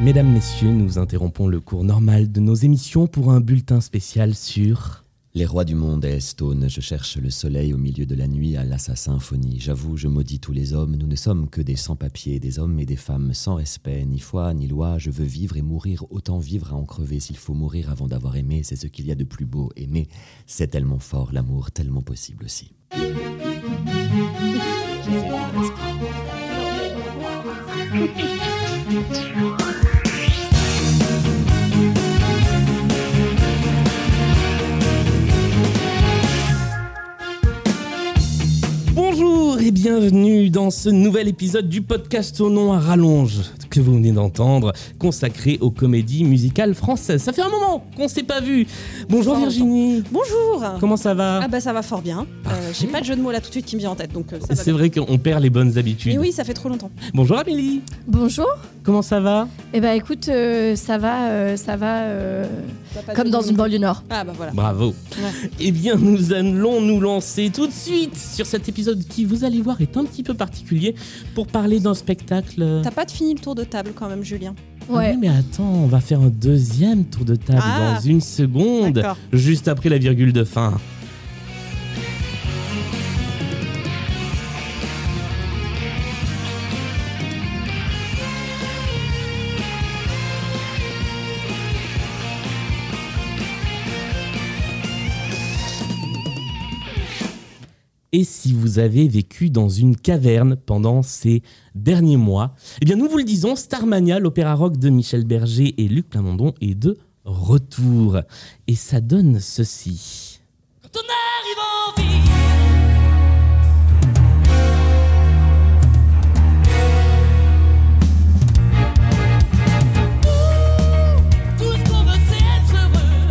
Mesdames, Messieurs, nous interrompons le cours normal de nos émissions pour un bulletin spécial sur... Les rois du monde, Stone, je cherche le soleil au milieu de la nuit à la symphonie. J'avoue, je maudis tous les hommes, nous ne sommes que des sans-papiers, des hommes et des femmes sans respect, ni foi, ni loi. Je veux vivre et mourir, autant vivre à en crever. S'il faut mourir avant d'avoir aimé, c'est ce qu'il y a de plus beau. Aimer, c'est tellement fort, l'amour tellement possible aussi. Bonjour et bienvenue dans ce nouvel épisode du podcast au nom à rallonge que vous venez d'entendre, consacré aux comédies musicales françaises. Ça fait un moment qu'on s'est pas vu. Bonjour Virginie. Bonjour Comment ça va Ah bah ça va fort bien. Euh, J'ai pas de jeu de mots là tout de suite qui me vient en tête donc euh, ça va C'est bien. vrai qu'on perd les bonnes habitudes. Mais oui, ça fait trop longtemps. Bonjour Amélie. Bonjour. Comment ça va? Eh ben écoute, euh, ça va, euh, ça va, euh, comme dans une banlieue nord. Ah bah voilà. Bravo. Ouais. Eh bien, nous allons nous lancer tout de suite sur cet épisode qui, vous allez voir, est un petit peu particulier pour parler d'un spectacle. T'as pas de fini le tour de table quand même, Julien. Ah Ouais. oui, mais attends, on va faire un deuxième tour de table Ah. dans une seconde, juste après la virgule de fin. Et si vous avez vécu dans une caverne pendant ces derniers mois, eh bien nous vous le disons, Starmania, l'opéra rock de Michel Berger et Luc Plamondon est de retour. Et ça donne ceci.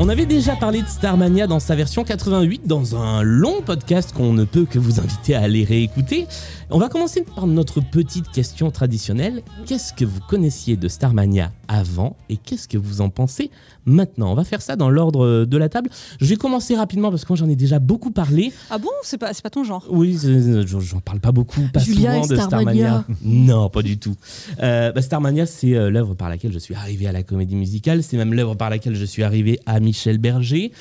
On avait déjà parlé de Starmania dans sa version 88 dans un long podcast qu'on ne peut que vous inviter à aller réécouter. On va commencer par notre petite question traditionnelle. Qu'est-ce que vous connaissiez de Starmania avant et qu'est-ce que vous en pensez maintenant? On va faire ça dans l'ordre de la table. Je vais commencer rapidement parce que moi j'en ai déjà beaucoup parlé. Ah bon? C'est pas, pas ton genre. Oui, j'en parle pas beaucoup, pas Julien souvent de Starmania. Starmania. Non, pas du tout. Euh, bah, Starmania, c'est euh, l'œuvre par laquelle je suis arrivé à la comédie musicale. C'est même l'œuvre par laquelle je suis arrivé à Michel Berger.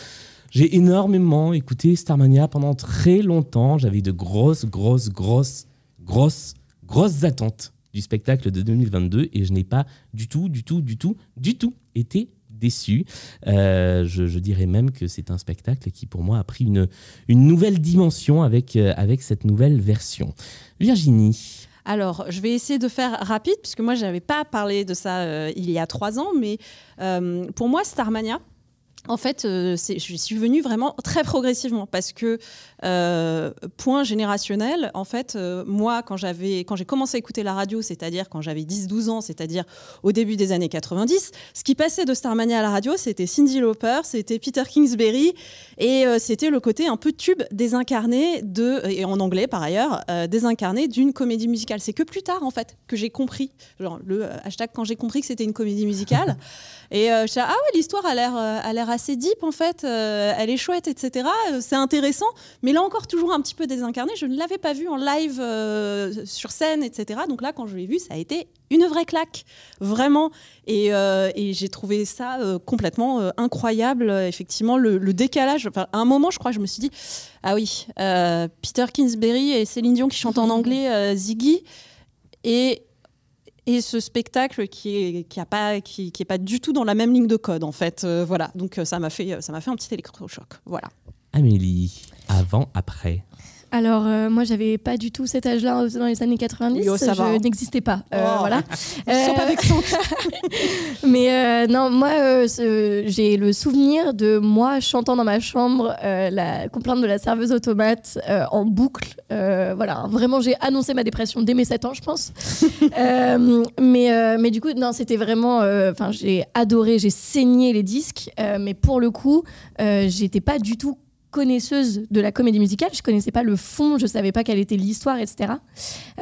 J'ai énormément écouté Starmania pendant très longtemps. J'avais de grosses, grosses, grosses, grosses, grosses attentes du spectacle de 2022 et je n'ai pas du tout, du tout, du tout, du tout été déçu. Euh, je, je dirais même que c'est un spectacle qui pour moi a pris une, nouvelle dimension avec, euh, avec cette nouvelle version. Virginie. Alors, je vais essayer de faire rapide puisque moi j'avais pas parlé de ça euh, il y a trois ans, mais pour moi Starmania. En fait, euh, je suis venue vraiment très progressivement parce que euh, point générationnel. En fait, euh, moi, quand j'avais, quand j'ai commencé à écouter la radio, c'est-à-dire quand j'avais 10-12 ans, c'est-à-dire au début des années 90, ce qui passait de Starmania à la radio, c'était Cindy Lauper, c'était Peter Kingsbury, et c'était le côté un peu tube désincarné de, et en anglais par ailleurs, désincarné d'une comédie musicale. C'est que plus tard, en fait, que j'ai compris, genre le hashtag quand j'ai compris que c'était une comédie musicale. et je suis ah ouais, l'histoire a l'air, a l'air assez deep, en fait, euh, elle est chouette, etc. Euh, C'est intéressant, mais là encore, toujours un petit peu désincarné. Je ne l'avais pas vu en live euh, sur scène, etc. Donc là, quand je l'ai vu, ça a été une vraie claque, vraiment. Et, euh, et j'ai trouvé ça euh, complètement euh, incroyable, effectivement, le, le décalage. Enfin, à un moment, je crois, je me suis dit, ah oui, Peter Kingsbury et Céline Dion qui chantent en anglais, Ziggy, et, et ce spectacle qui est, qui, a pas, du tout dans la même ligne de code, en fait. Euh, voilà, donc euh, ça m'a fait, ça m'a fait un petit électrochoc. Voilà. Amélie, avant, après. Alors, euh, moi, j'avais pas du tout cet âge-là dans les années 90. Oui, oh, ça je hein. n'existais pas. Euh, Oh. Voilà. Ils sont pas Euh. Mais euh, non, moi, euh, j'ai le souvenir de moi chantant dans ma chambre euh, la complainte de la serveuse automate euh, en boucle. Euh, voilà, vraiment, j'ai annoncé ma dépression dès mes 7 ans, je pense. Euh, mais, euh, mais du coup, non, c'était vraiment. euh, Enfin, j'ai adoré, j'ai saigné les disques, euh, mais pour le coup, euh, j'étais pas du tout connaisseuse de la comédie musicale, je connaissais pas le fond, je savais pas quelle était l'histoire, etc.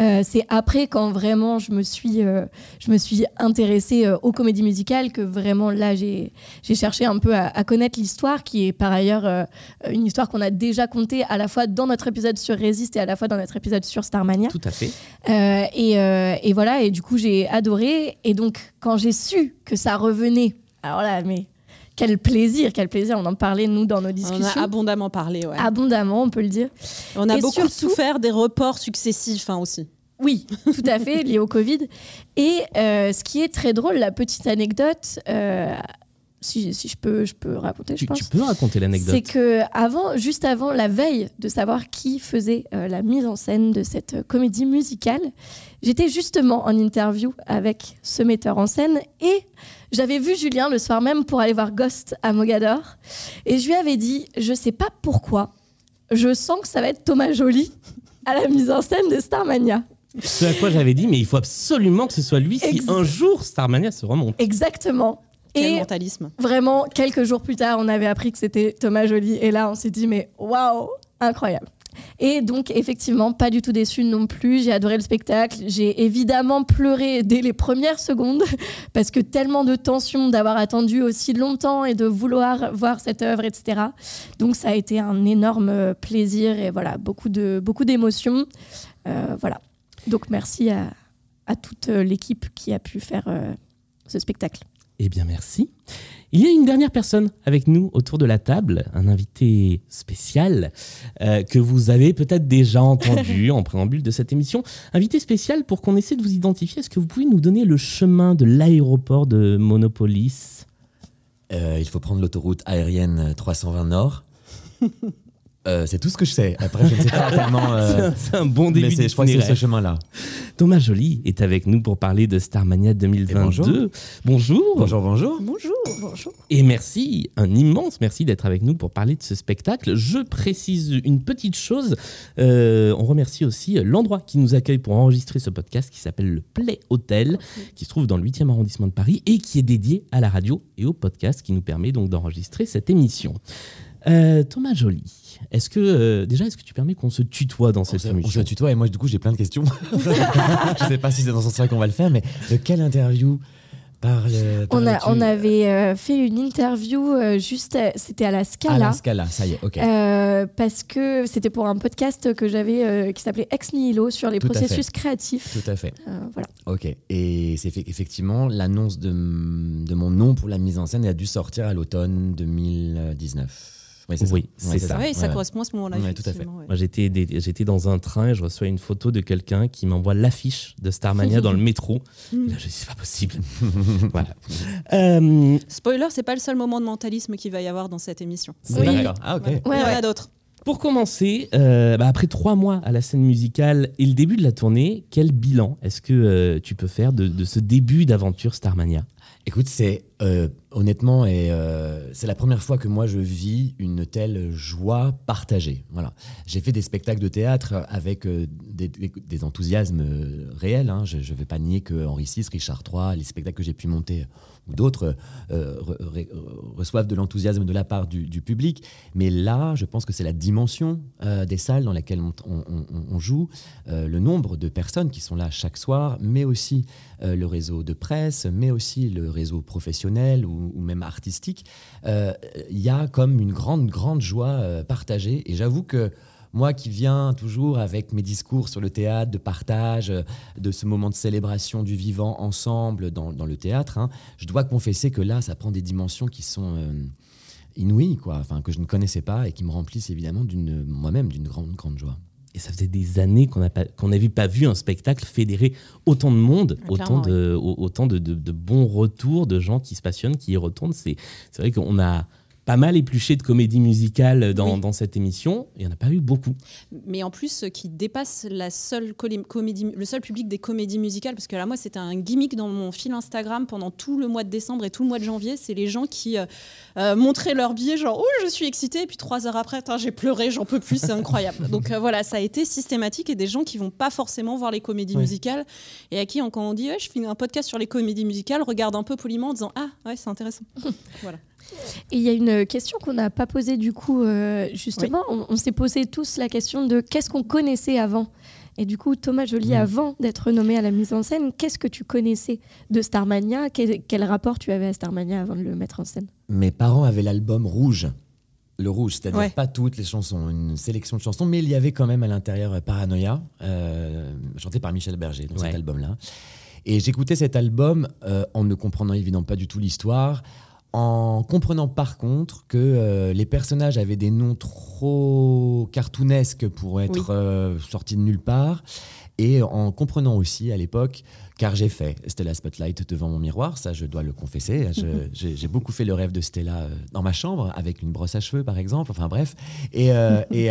Euh, c'est après quand vraiment je me suis, euh, je me suis intéressée euh, aux comédies musicales que vraiment là j'ai, j'ai cherché un peu à, à connaître l'histoire qui est par ailleurs une histoire qu'on a déjà contée à la fois dans notre épisode sur Resist et à la fois dans notre épisode sur Starmania. Tout à fait. Et, et voilà, et du coup j'ai adoré. Et donc quand j'ai su que ça revenait, alors là, mais quel plaisir, quel plaisir, on en parlait nous dans nos On en a discussions. abondamment parlé. Ouais. Abondamment, on peut le dire. On a Et beaucoup surtout- souffert des reports successifs hein, aussi. Oui, tout à fait, lié au Covid. Et euh, ce qui est très drôle, la petite anecdote, euh, si, si je, peux, je peux raconter, je Tu, pense. tu peux raconter C'est l'anecdote que avant, juste avant la veille de savoir qui faisait euh, la mise en scène de cette euh, comédie musicale, j'étais justement en interview avec ce metteur en scène et j'avais vu Julien le soir même pour aller voir Ghost à Mogador et je lui avais dit, je sais pas pourquoi, je sens que ça va être Thomas Joly à la mise en scène de Starmania. Ce à quoi j'avais dit, mais il faut absolument que ce soit lui si Ex- un jour Starmania se remonte. Exactement. Quel Et mentalisme. Vraiment, quelques jours plus tard, on avait appris que c'était Thomas Joly. Et là, on s'est dit, mais waouh, incroyable. Et donc, effectivement, pas du tout déçu non plus. J'ai adoré le spectacle. J'ai évidemment pleuré dès les premières secondes, parce que tellement de tension d'avoir attendu aussi longtemps et de vouloir voir cette œuvre, etc. Donc, ça a été un énorme euh, plaisir et voilà, beaucoup de beaucoup d'émotions. Euh, voilà. Donc, merci à, toute euh, l'équipe qui a pu faire ce spectacle. Eh bien, merci. Il y a une dernière personne avec nous autour de la table, un invité spécial euh, que vous avez peut-être déjà entendu en préambule de cette émission. Invité spécial pour qu'on essaie de vous identifier. Est-ce que vous pouvez nous donner le chemin de l'aéroport de Monopolis? Euh, il faut prendre l'autoroute aérienne 320 Nord. Euh, c'est tout ce que je sais. Après, je ne sais pas tellement. C'est euh, un- C'est un bon début mais je crois que c'est ce chemin-là. Thomas Joly est avec nous pour parler de Starmania 2022. bonjour. Bonjour, bonjour. Bonjour, bonjour. Et merci, un immense merci d'être avec nous pour parler de ce spectacle. Je précise une petite chose. euh, on remercie aussi l'endroit qui nous accueille pour enregistrer ce podcast qui s'appelle le Play Hotel, qui se trouve dans le 8e arrondissement de Paris et qui est dédié à la radio et au podcast qui nous permet donc d'enregistrer cette émission. Euh, Thomas Joly, est-ce que euh, déjà est-ce que tu permets qu'on se tutoie dans On cette on émission se tutoie et moi, du coup, j'ai plein de questions. je ne sais pas si c'est dans ce sens-là qu'on va le faire, mais de quelle interview parle On, a, on avait euh, fait une interview euh, juste, à- c'était à la À Scala. la Scala, ça y est, ok. euh, parce que c'était pour un podcast que j'avais euh, qui s'appelait Ex Nihilo sur les Tout à processus créatifs. Tout à fait. Euh, voilà. Ok. Et c'est fait- effectivement l'annonce de, de mon nom pour la mise en scène elle a dû sortir à l'automne 2019. Oui, c'est ça. Oui, ça. Oui, ça Ouais. correspond à ce moment-là. Ouais, tout à fait. ouais. Moi, j'étais, dans un train et je reçois une photo de quelqu'un qui m'envoie l'affiche de Starmania dans le métro. Et là, je dis, c'est pas possible. voilà. Euh, Spoiler, c'est pas le seul moment de mentalisme qu'il va y avoir dans cette émission. Oui. D'accord. Ah, ok. Ouais. Il y en a d'autres. pour commencer, euh, bah, après trois mois à la scène musicale et le début de la tournée, quel bilan est-ce que euh, tu peux faire de, de ce début d'aventure Starmania? Écoute, c'est euh, honnêtement, et euh, c'est la première fois que moi je vis une telle joie partagée. Voilà, j'ai fait des spectacles de théâtre avec euh, des, enthousiasmes réels. hein. Je ne vais pas nier que Henri VI, Richard III, les spectacles que j'ai pu monter ou d'autres euh, re- re- reçoivent de l'enthousiasme de la part du, public. Mais là, je pense que c'est la dimension euh, des salles dans lesquelles on, joue, euh, le nombre de personnes qui sont là chaque soir, mais aussi le réseau de presse, mais aussi le réseau professionnel ou, ou même artistique. Il y a comme une grande, grande joie partagée. Et j'avoue que moi qui viens toujours avec mes discours sur le théâtre, de partage, euh, de ce moment de célébration du vivant ensemble dans, dans le théâtre, hein, je dois confesser que là, ça prend des dimensions qui sont euh, inouïes, quoi, enfin, que je ne connaissais pas et qui me remplissent évidemment d'une moi-même d'une grande, grande joie. Et ça faisait des années qu'on n'avait pas vu un spectacle fédérer autant de monde, Ah, autant, de, au- autant de, de- de bons retours, de gens qui se passionnent, qui y retournent. C'est c'est vrai qu'on a pas mal épluché de comédies musicales dans, Oui. dans cette émission. Il n'y en a pas eu beaucoup. Mais en plus, euh, qui dépasse la seule colé- comédie, le seul public des comédies musicales, parce que là, moi, c'était un gimmick dans mon fil Instagram pendant tout le mois de décembre et tout le mois de janvier. C'est les gens qui euh, euh, montraient leur billet, genre, oh, je suis excitée, et puis trois heures après, j'ai pleuré, j'en peux plus, c'est incroyable. Donc euh, voilà, ça a été systématique et des gens qui vont pas forcément voir les comédies musicales et à qui, quand on dit, ouais, je fais un podcast sur les comédies musicales, regarde un peu poliment en disant, ah, ouais, c'est intéressant. voilà. Et il y a une question qu'on n'a pas posée du coup, euh, justement. On, on s'est posé tous la question de qu'est-ce qu'on connaissait avant. Et du coup, Thomas Joly, Mm. avant d'être nommé à la mise en scène, qu'est-ce que tu connaissais de Starmania? Quel, quel rapport tu avais à Starmania avant de le mettre en scène? Mes parents avaient l'album rouge. Le rouge, c'est-à-dire Ouais. pas toutes les chansons, une sélection de chansons, mais il y avait quand même à l'intérieur euh, Paranoia, euh, chanté par Michel Berger, dans Ouais. cet album-là. Et j'écoutais cet album euh, en ne comprenant évidemment pas du tout l'histoire, en comprenant par contre que euh, les personnages avaient des noms trop cartoonesques pour être Oui. euh, sortis de nulle part, et en comprenant aussi à l'époque, car j'ai fait Stella Spotlight devant mon miroir, ça je dois le confesser, Je- j'ai beaucoup fait le rêve de Stella euh, dans ma chambre, avec une brosse à cheveux par exemple, enfin bref, et, euh, et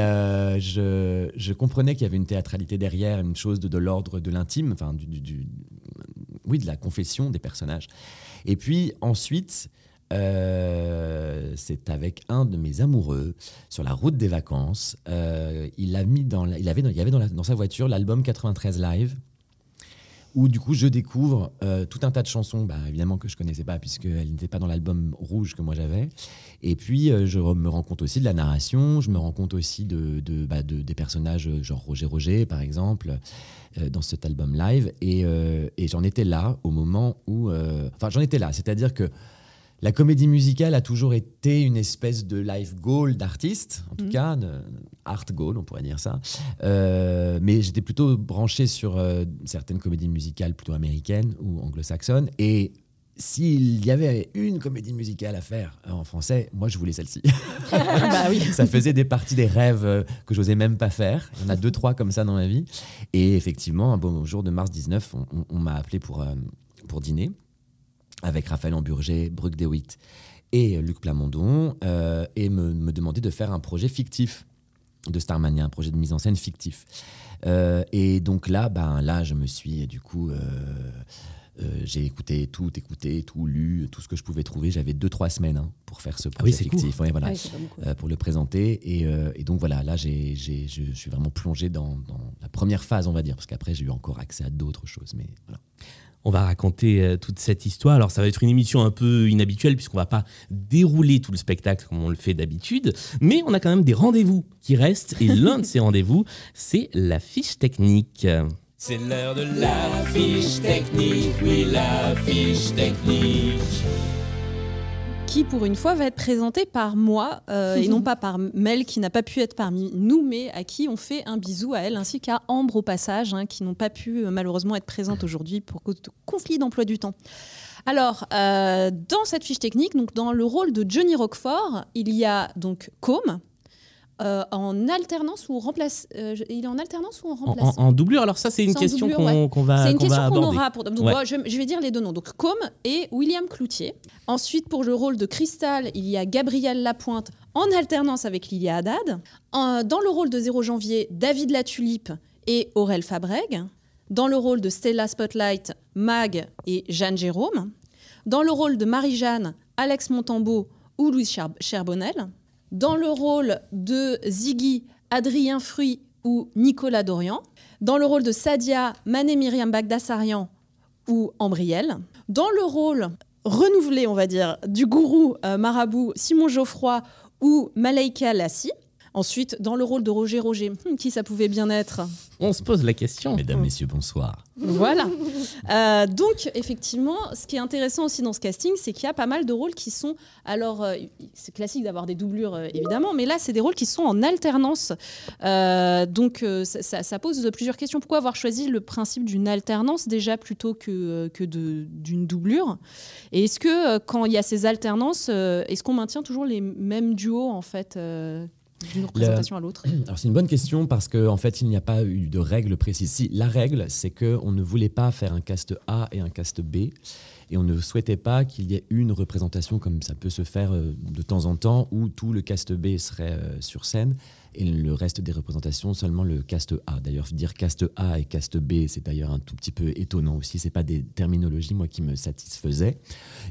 je, je comprenais qu'il y avait une théâtralité derrière, une chose de, de l'ordre de l'intime, enfin du, du- du- oui, de la confession des personnages. Et puis ensuite, euh, c'est avec un de mes amoureux sur la route des vacances. euh, il a mis dans, il avait, dans- il avait dans, sa voiture l'album 93 live. Où du coup je découvre euh, tout un tas de chansons, bah, évidemment que je connaissais pas puisqu'elles n'étaient pas dans l'album rouge que moi j'avais. Et puis je me rends compte aussi de la narration, je me rends compte aussi de, bah, de- des personnages genre Roger Roger par exemple dans cet album live. Et, j'en étais là au moment où, enfin j'en étais là, c'est-à-dire que la comédie musicale a toujours été une espèce de life goal d'artiste, en tout Mhm. cas, de art goal, on pourrait dire ça. Euh, mais j'étais plutôt branché sur euh, certaines comédies musicales plutôt américaines ou anglo-saxonnes. Et s'il y avait une comédie musicale à faire euh, en français, moi je voulais celle-ci. bah oui. ça faisait des parties des rêves que j'osais même pas faire. Il y en a deux, trois comme ça dans ma vie. Et effectivement, un beau jour de mars 19, on, on- on m'a appelé pour, euh, pour dîner avec Raphaël Amburger, Brooke DeWitt et Luc Plamondon euh, et me, me demander de faire un projet fictif de Starmania, un projet de mise en scène fictif. Euh, et donc là, ben, là, je me suis du coup... euh, j'ai écouté tout, écouté, tout lu, tout ce que je pouvais trouver. J'avais deux, trois semaines hein, pour faire ce Ah oui, projet c'est court. fictif. Ouais, voilà pas beaucoup. euh, pour le présenter. Et, euh, et donc voilà, là, j'ai, j'ai- je suis vraiment plongé dans, dans la première phase, on va dire, parce qu'après, j'ai eu encore accès à d'autres choses. Mais voilà. On va raconter euh, toute cette histoire. Alors, ça va être une émission un peu inhabituelle puisqu'on va pas dérouler tout le spectacle comme on le fait d'habitude, mais on a quand même des rendez-vous qui restent. Et l'un de ces rendez-vous, c'est la fiche technique. C'est l'heure de la fiche technique, oui, la fiche technique. Qui pour une fois va être présenté par moi euh, et non pas par Mel qui n'a pas pu être parmi nous mais à qui on fait un bisou à elle ainsi qu'à Ambre au passage hein, qui n'ont pas pu euh, malheureusement être présentes aujourd'hui pour cause de conflit d'emploi du temps. Alors, euh, dans cette fiche technique, donc dans le rôle de Johnny Roquefort, il y a donc Com euh, en alternance ou en remplace. euh, il est en alternance ou en remplace en- en doublure, alors ça, c'est une question qu'on va, c'est une question qu'on aura pour. Donc, Ouais. moi, je, je vais dire les deux noms. Donc, Com et William Cloutier. Ensuite, pour le rôle de Cristal, il y a Gabriel Lapointe en alternance avec Lilia Haddad. En- dans le rôle de 0 janvier, David Latulipe et Aurel Fabreg. Dans le rôle de Stella Spotlight, Mag et Jeanne Jérôme. Dans le rôle de Marie-Jeanne, Alex Montambeau ou Louise Cher- Cherbonnel. Dans le rôle de Ziggy, Adrien Fruy ou Nicolas Dorian. Dans le rôle de Sadia, Mané Myriam Bagdassarian ou Ambriel. Dans le rôle renouvelé, on va dire, du gourou euh, marabout Simon Geoffroy ou Malaika Lassi. Ensuite, dans le rôle de Roger Roger, hmm, qui ça pouvait bien être On se pose la question. Mesdames, messieurs, bonsoir. voilà. Euh, donc, effectivement, ce qui est intéressant aussi dans ce casting, c'est qu'il y a pas mal de rôles qui sont. Alors, euh, c'est classique d'avoir des doublures, euh, évidemment, mais là, c'est des rôles qui sont en alternance. Euh, donc, ça, ça- pose plusieurs questions. Pourquoi avoir choisi le principe d'une alternance déjà plutôt que, que de- d'une doublure? Et est-ce que, quand il y a ces alternances, est-ce qu'on maintient toujours les mêmes duos, en fait euh, d'une représentation à l'autre Alors c'est une bonne question parce qu'en en fait il n'y a pas eu de règle précise. Si la règle c'est que on ne voulait pas faire un cast A et un cast B Et on ne souhaitait pas qu'il y ait une représentation comme ça peut se faire euh, de temps en temps, où tout le cast B serait euh, sur scène et le reste des représentations seulement le cast A. D'ailleurs, dire cast A et cast B, c'est d'ailleurs un tout petit peu étonnant aussi. C'est pas des terminologies moi qui me satisfaisaient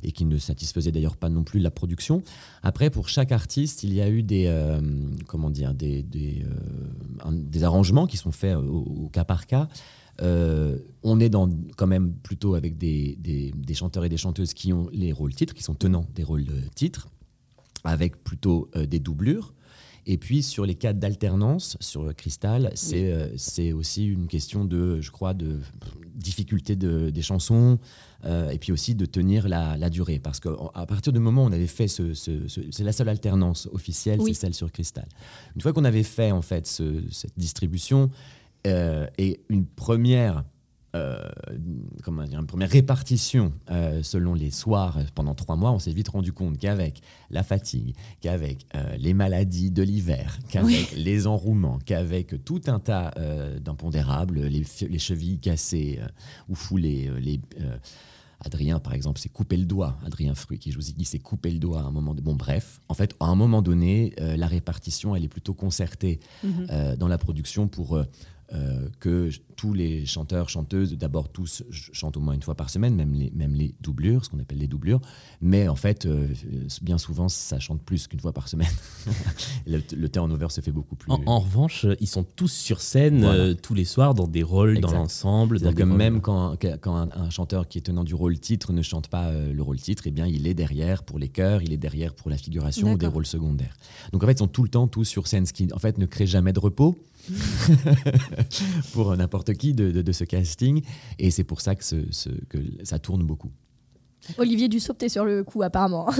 et qui ne satisfaisaient d'ailleurs pas non plus la production. Après, pour chaque artiste, il y a eu des euh, comment dire des des, des, arrangements qui sont faits au cas par cas. Euh, on est dans, quand même plutôt avec des, chanteurs et des chanteuses qui ont les rôles titres, qui sont tenants des rôles de titres, avec plutôt euh, des doublures. Et puis sur les cas d'alternance sur Cristal, euh, c'est aussi une question de, je crois, de difficulté des chansons et puis aussi de tenir la, durée. Parce qu'à partir du moment où on avait fait ce, c'est la seule alternance officielle, c'est celle sur Cristal. Une fois qu'on avait fait en fait cette distribution, euh, et une première, euh, comment dire, une première répartition euh, selon les soirs pendant trois mois, on s'est vite rendu compte qu'avec la fatigue, qu'avec les maladies de l'hiver, qu'avec les enrouements, qu'avec tout un tas d'impondérables, les, les, chevilles cassées ou foulées, les Adrien, par exemple, s'est coupé le doigt. Adrien Fruit, qui je vous ai dit, s'est coupé le doigt à un moment. De... Bon, bref, en fait, à un moment donné, la répartition, elle est plutôt concertée mhm. dans la production pour euh, que tous les chanteurs, chanteuses, d'abord tous chantent au moins une fois par semaine, même les, même les doublures, ce qu'on appelle les doublures. Mais en fait, euh, bien souvent, ça chante plus qu'une fois par semaine. le, le, turnover se fait beaucoup plus. En, revanche, ils sont tous sur scène euh, tous les soirs dans des rôles dans l'ensemble. C'est-à-dire que même quand, quand un, chanteur qui est tenant du rôle titre ne chante pas le rôle titre, eh bien, il est derrière pour les chœurs, il est derrière pour la figuration ou des rôles secondaires. Donc en fait, ils sont tout le temps tous sur scène, ce qui en fait ne crée jamais de repos. pour n'importe qui de, ce casting. Et c'est pour ça que, ça tourne beaucoup. Olivier Dussault, t'es sur le coup apparemment.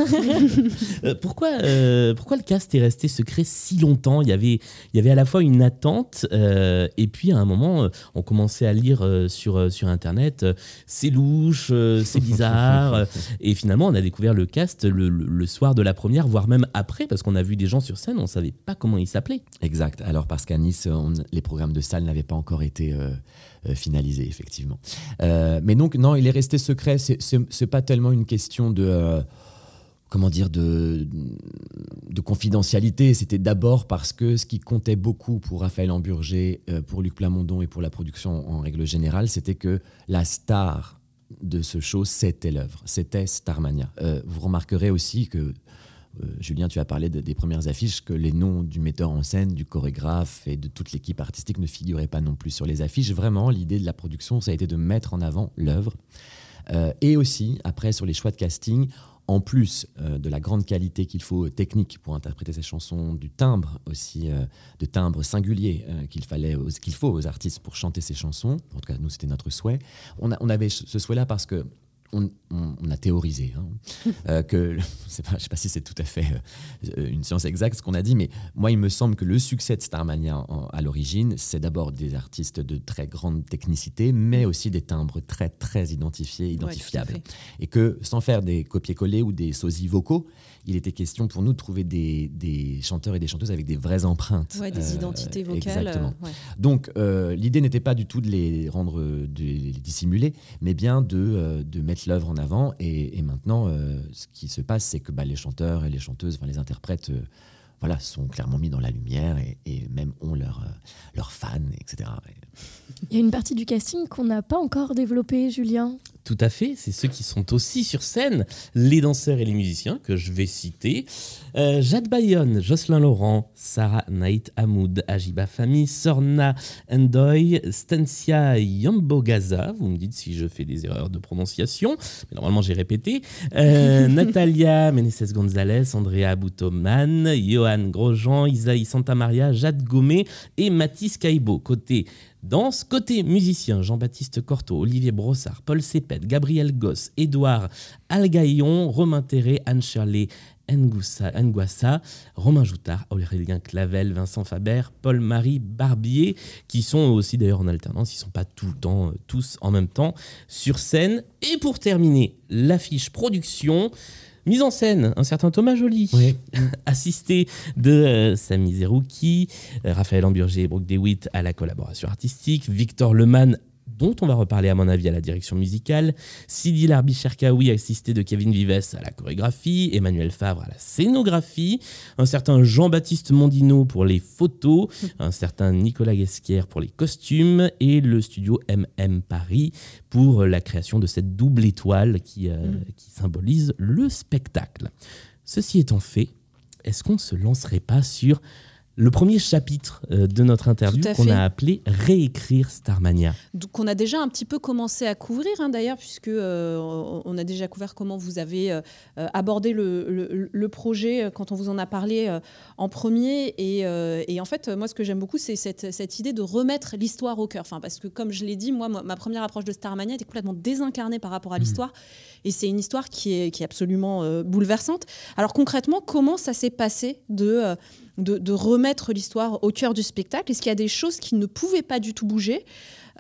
Euh, pourquoi, euh, pourquoi le cast est resté secret si longtemps? Il y, avait, il y avait à la fois une attente euh, et puis à un moment, on commençait à lire sur, sur Internet, c'est louche, c'est bizarre. et finalement, on a découvert le cast le, le, soir de la première, voire même après, parce qu'on a vu des gens sur scène, on ne savait pas comment ils s'appelaient. Exact. Alors parce qu'à Nice, les programmes de salle n'avaient pas encore été euh, finalisé, effectivement. Euh, mais donc, non, il est resté secret. C'est pas tellement une question de. Euh, comment dire, de, de confidentialité. C'était d'abord parce que ce qui comptait beaucoup pour Raphaël Amburger, pour Luc Plamondon et pour la production en règle générale, c'était que la star de ce show, c'était l'œuvre, c'était Starmania. vous remarquerez aussi que euh, Julien, tu as parlé des premières affiches, que les noms du metteur en scène, du chorégraphe et de toute l'équipe artistique ne figuraient pas non plus sur les affiches. Vraiment, l'idée de la production, ça a été de mettre en avant l'œuvre. Euh, et aussi, après, sur les choix de casting, en plus euh, de la grande qualité qu'il faut technique pour interpréter ces chansons, du timbre aussi, de timbre singulier qu'il fallait, qu'il faut aux artistes pour chanter ces chansons. En tout cas, nous, c'était notre souhait. On, on avait ce souhait-là parce que on, a théorisé hein, euh, que, je ne sais pas si c'est tout à fait euh, une science exacte ce qu'on a dit, mais moi il me semble que le succès de Starmania à l'origine, c'est d'abord des artistes de très grande technicité, mais aussi des timbres très très identifiés, identifiables. et que sans faire des copier-coller ou des sosies vocaux, il était question pour nous de trouver des, chanteurs et des chanteuses avec des vraies empreintes. des euh, identités vocales. Exactement. Donc l'idée n'était pas du tout de les rendre, de les dissimuler, mais bien de, de mettre l'œuvre en avant. Et, maintenant, euh, ce qui se passe, c'est que bah, les chanteurs et les chanteuses, enfin, les interprètes, euh, voilà, sont clairement mis dans la lumière et, même ont leurs euh, leur fans, etc. Il y a une partie du casting qu'on n'a pas encore développée, Julien. Tout à fait, c'est ceux qui sont aussi sur scène, les danseurs et les musiciens que je vais citer. Euh, Jade Bayon, Jocelyn Laurent, Sarah Naït Hamoud, Ajiba Fami, Sorna Endoy, Stancia Yambogaza, vous me dites si je fais des erreurs de prononciation, mais normalement j'ai répété, euh, Natalia Meneses Gonzalez, Andrea Boutoman, Johan Grosjean, Isaïe Santamaria, Jade Gomé et Mathis Caïbo. Côté Danse, côté musicien, Jean-Baptiste Cortot, Olivier Brossard, Paul Sépède, Gabriel Goss, Édouard Algaillon, Romain Terré, Anne-Shirley Nguassa, Romain Joutard, Aurélien Clavel, Vincent Faber, Paul-Marie Barbier, qui sont aussi d'ailleurs en alternance, ils ne sont pas tout euh, tous en même temps, sur scène. Et pour terminer, l'affiche production. Mise en scène, un certain Thomas Joly, assisté de euh, Samy Zerouki, euh, Raphaël Amburger et Brooke DeWitt à la collaboration artistique, Victor Leman dont on va reparler à mon avis à la direction musicale, Sidi Larbi Cherkaoui assisté de Kevin Vives à la chorégraphie, Emmanuel Favre à la scénographie, un certain Jean-Baptiste Mondino pour les photos, un certain Nicolas Guesquière pour les costumes. Et le studio MM Paris pour la création de cette double étoile qui, euh, Mm. qui symbolise le spectacle. Ceci étant fait, est-ce qu'on ne se lancerait pas sur le premier chapitre euh, de notre interview qu'on a appelé Réécrire Starmania Donc, qu'on a déjà un petit peu commencé à couvrir hein, d'ailleurs, puisque euh, on a déjà couvert comment vous avez euh, abordé le, le- le projet quand on vous en a parlé euh, en premier. Et, et en fait, moi, ce que j'aime beaucoup, c'est cette, cette idée de remettre l'histoire au cœur. Enfin, parce que comme je l'ai dit, moi, ma première approche de Starmania était complètement désincarnée par rapport à l'histoire. Et c'est une histoire qui est, qui est absolument bouleversante. Alors concrètement, comment ça s'est passé de, de, remettre l'histoire au cœur du spectacle. Est-ce qu'il y a des choses qui ne pouvaient pas du tout bouger?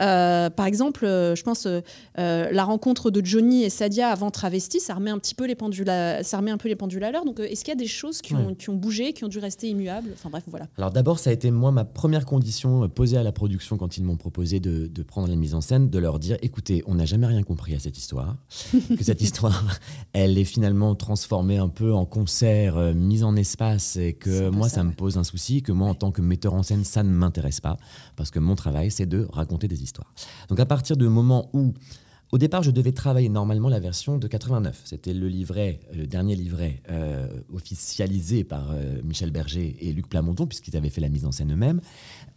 Euh, par exemple, euh, je pense euh, la rencontre de Johnny et Sadia avant Travesti, ça remet un petit peu les pendules à, ça remet un peu les pendules à l'heure. Donc, est-ce qu'il y a des choses qui, ont, qui ont bougé, qui ont dû rester immuables? Enfin bref, voilà. Alors d'abord, ça a été moi ma première condition posée à la production quand ils m'ont proposé de, de prendre la mise en scène, de leur dire écoutez, on n'a jamais rien compris à cette histoire, que cette histoire, elle est finalement transformée un peu en concert, euh, mise en espace, et que moi ça, ça me pose un souci, que moi en tant que metteur en scène, ça ne m'intéresse pas, parce que mon travail c'est de raconter des histoires. Donc à partir du moment où au départ, je devais travailler normalement la version de 89. C'était le livret, le dernier livret euh, officialisé par euh, Michel Berger et Luc Plamondon, puisqu'ils avaient fait la mise en scène eux-mêmes.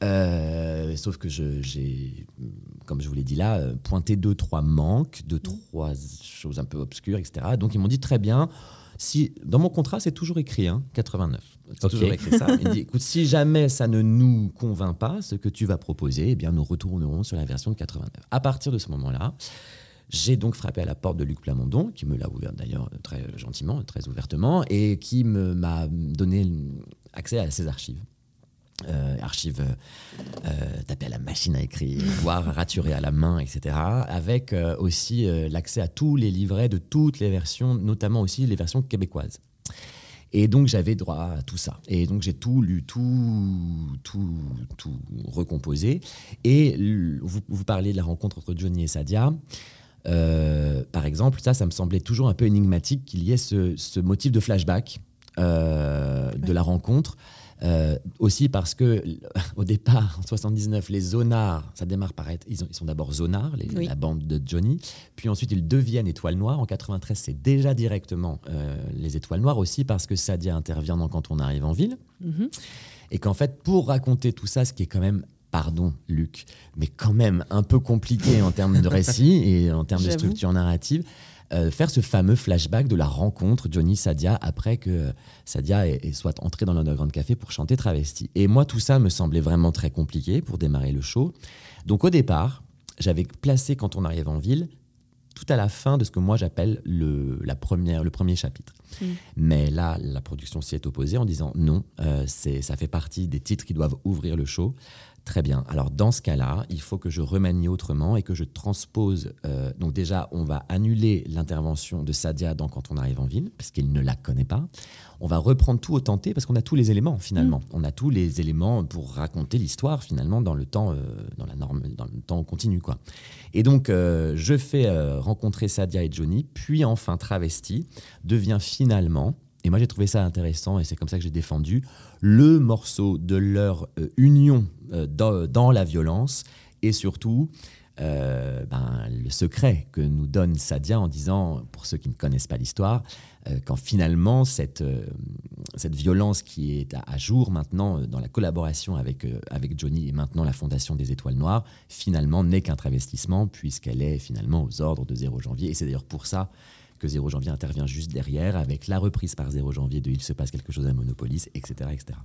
Euh, sauf que j'ai, comme je vous l'ai dit là, euh, pointé deux, trois manques, deux, trois choses un peu obscures, etc. Donc ils m'ont dit très bien. Si, dans mon contrat, c'est toujours écrit, hein, 89. C'est Ok. toujours écrit ça. Il dit, écoute, si jamais ça ne nous convainc pas, ce que tu vas proposer, eh bien, nous retournerons sur la version de 89. À partir de ce moment-là, j'ai donc frappé à la porte de Luc Plamondon, qui me l'a ouvert d'ailleurs très gentiment, très ouvertement, et qui m'a donné accès à ses archives. Euh, archives euh, euh, tapées à la machine à écrire, voire raturées à la main, etc. Avec euh, aussi l'accès à tous les livrets de toutes les versions, notamment aussi les versions québécoises. Et donc j'avais droit à tout ça. Et donc j'ai tout lu, tout, tout, tout recomposé. Et vous, parlez de la rencontre entre Johnny et Sadia. Euh, par exemple, ça, ça me semblait toujours un peu énigmatique qu'il y ait ce, ce motif de flashback euh, de la rencontre. Euh, aussi parce que au départ, en 79, les zonards, ça démarre par être, ils, ont- ils sont d'abord zonards, les- Oui. la bande de Johnny, puis ensuite ils deviennent étoiles noires. En 93, c'est déjà directement euh, les étoiles noires aussi parce que Sadia intervient dans Quand on arrive en ville. Mhm. Et qu'en fait, pour raconter tout ça, ce qui est quand même, pardon Luc, mais quand même un peu compliqué en termes de récit et en termes de structure narrative, euh, faire ce fameux flashback de la rencontre Johnny-Sadia après que euh, Sadia soit entrée dans l'Underground Café pour chanter Travesti. Et moi, tout ça me semblait vraiment très compliqué pour démarrer le show. Donc au départ, j'avais placé Quand on arrive en ville tout à la fin de ce que moi j'appelle le, la première, le premier chapitre. Mm. Mais là, la production s'y est opposée en disant non, euh, c'est, ça fait partie des titres qui doivent ouvrir le show. Très bien. Alors dans ce cas-là, il faut que je remanie autrement et que je transpose. euh, donc déjà, on va annuler l'intervention de Sadia dans Quand on arrive en ville, parce qu'il ne la connaît pas. On va reprendre tout au tenté, parce qu'on a tous les éléments finalement. On a tous les éléments pour raconter l'histoire finalement dans le temps, euh, dans la norme, dans le temps continu quoi. Et donc, euh, je fais rencontrer Sadia et Johnny, puis enfin Travesti devient finalement, et moi j'ai trouvé ça intéressant et c'est comme ça que j'ai défendu, le morceau de leur euh, union euh, dans, la violence et surtout euh, ben, le secret que nous donne Sadia en disant, pour ceux qui ne connaissent pas l'histoire, quand finalement cette, cette violence qui est à, jour maintenant dans la collaboration avec, avec Johnny et maintenant la Fondation des Étoiles Noires, finalement n'est qu'un travestissement puisqu'elle est finalement aux ordres de 0 janvier. Et c'est d'ailleurs pour ça que 0 janvier intervient juste derrière avec la reprise par 0 janvier de Il se passe quelque chose à Monopolis, etc. etc.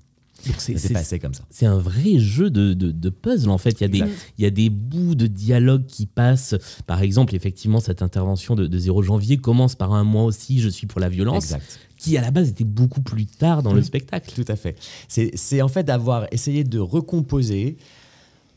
C'est- Ça s'est c'est- passé comme ça. C'est un vrai jeu de, de, de puzzle en fait. Il y, a des, il y a des bouts de dialogue qui passent. Par exemple, effectivement, cette intervention de, de 0 janvier commence par un moi aussi, je suis pour la violence, Exact. qui à la base était beaucoup plus tard dans le Mm. spectacle. Tout à fait. C'est c'est en fait d'avoir essayé de recomposer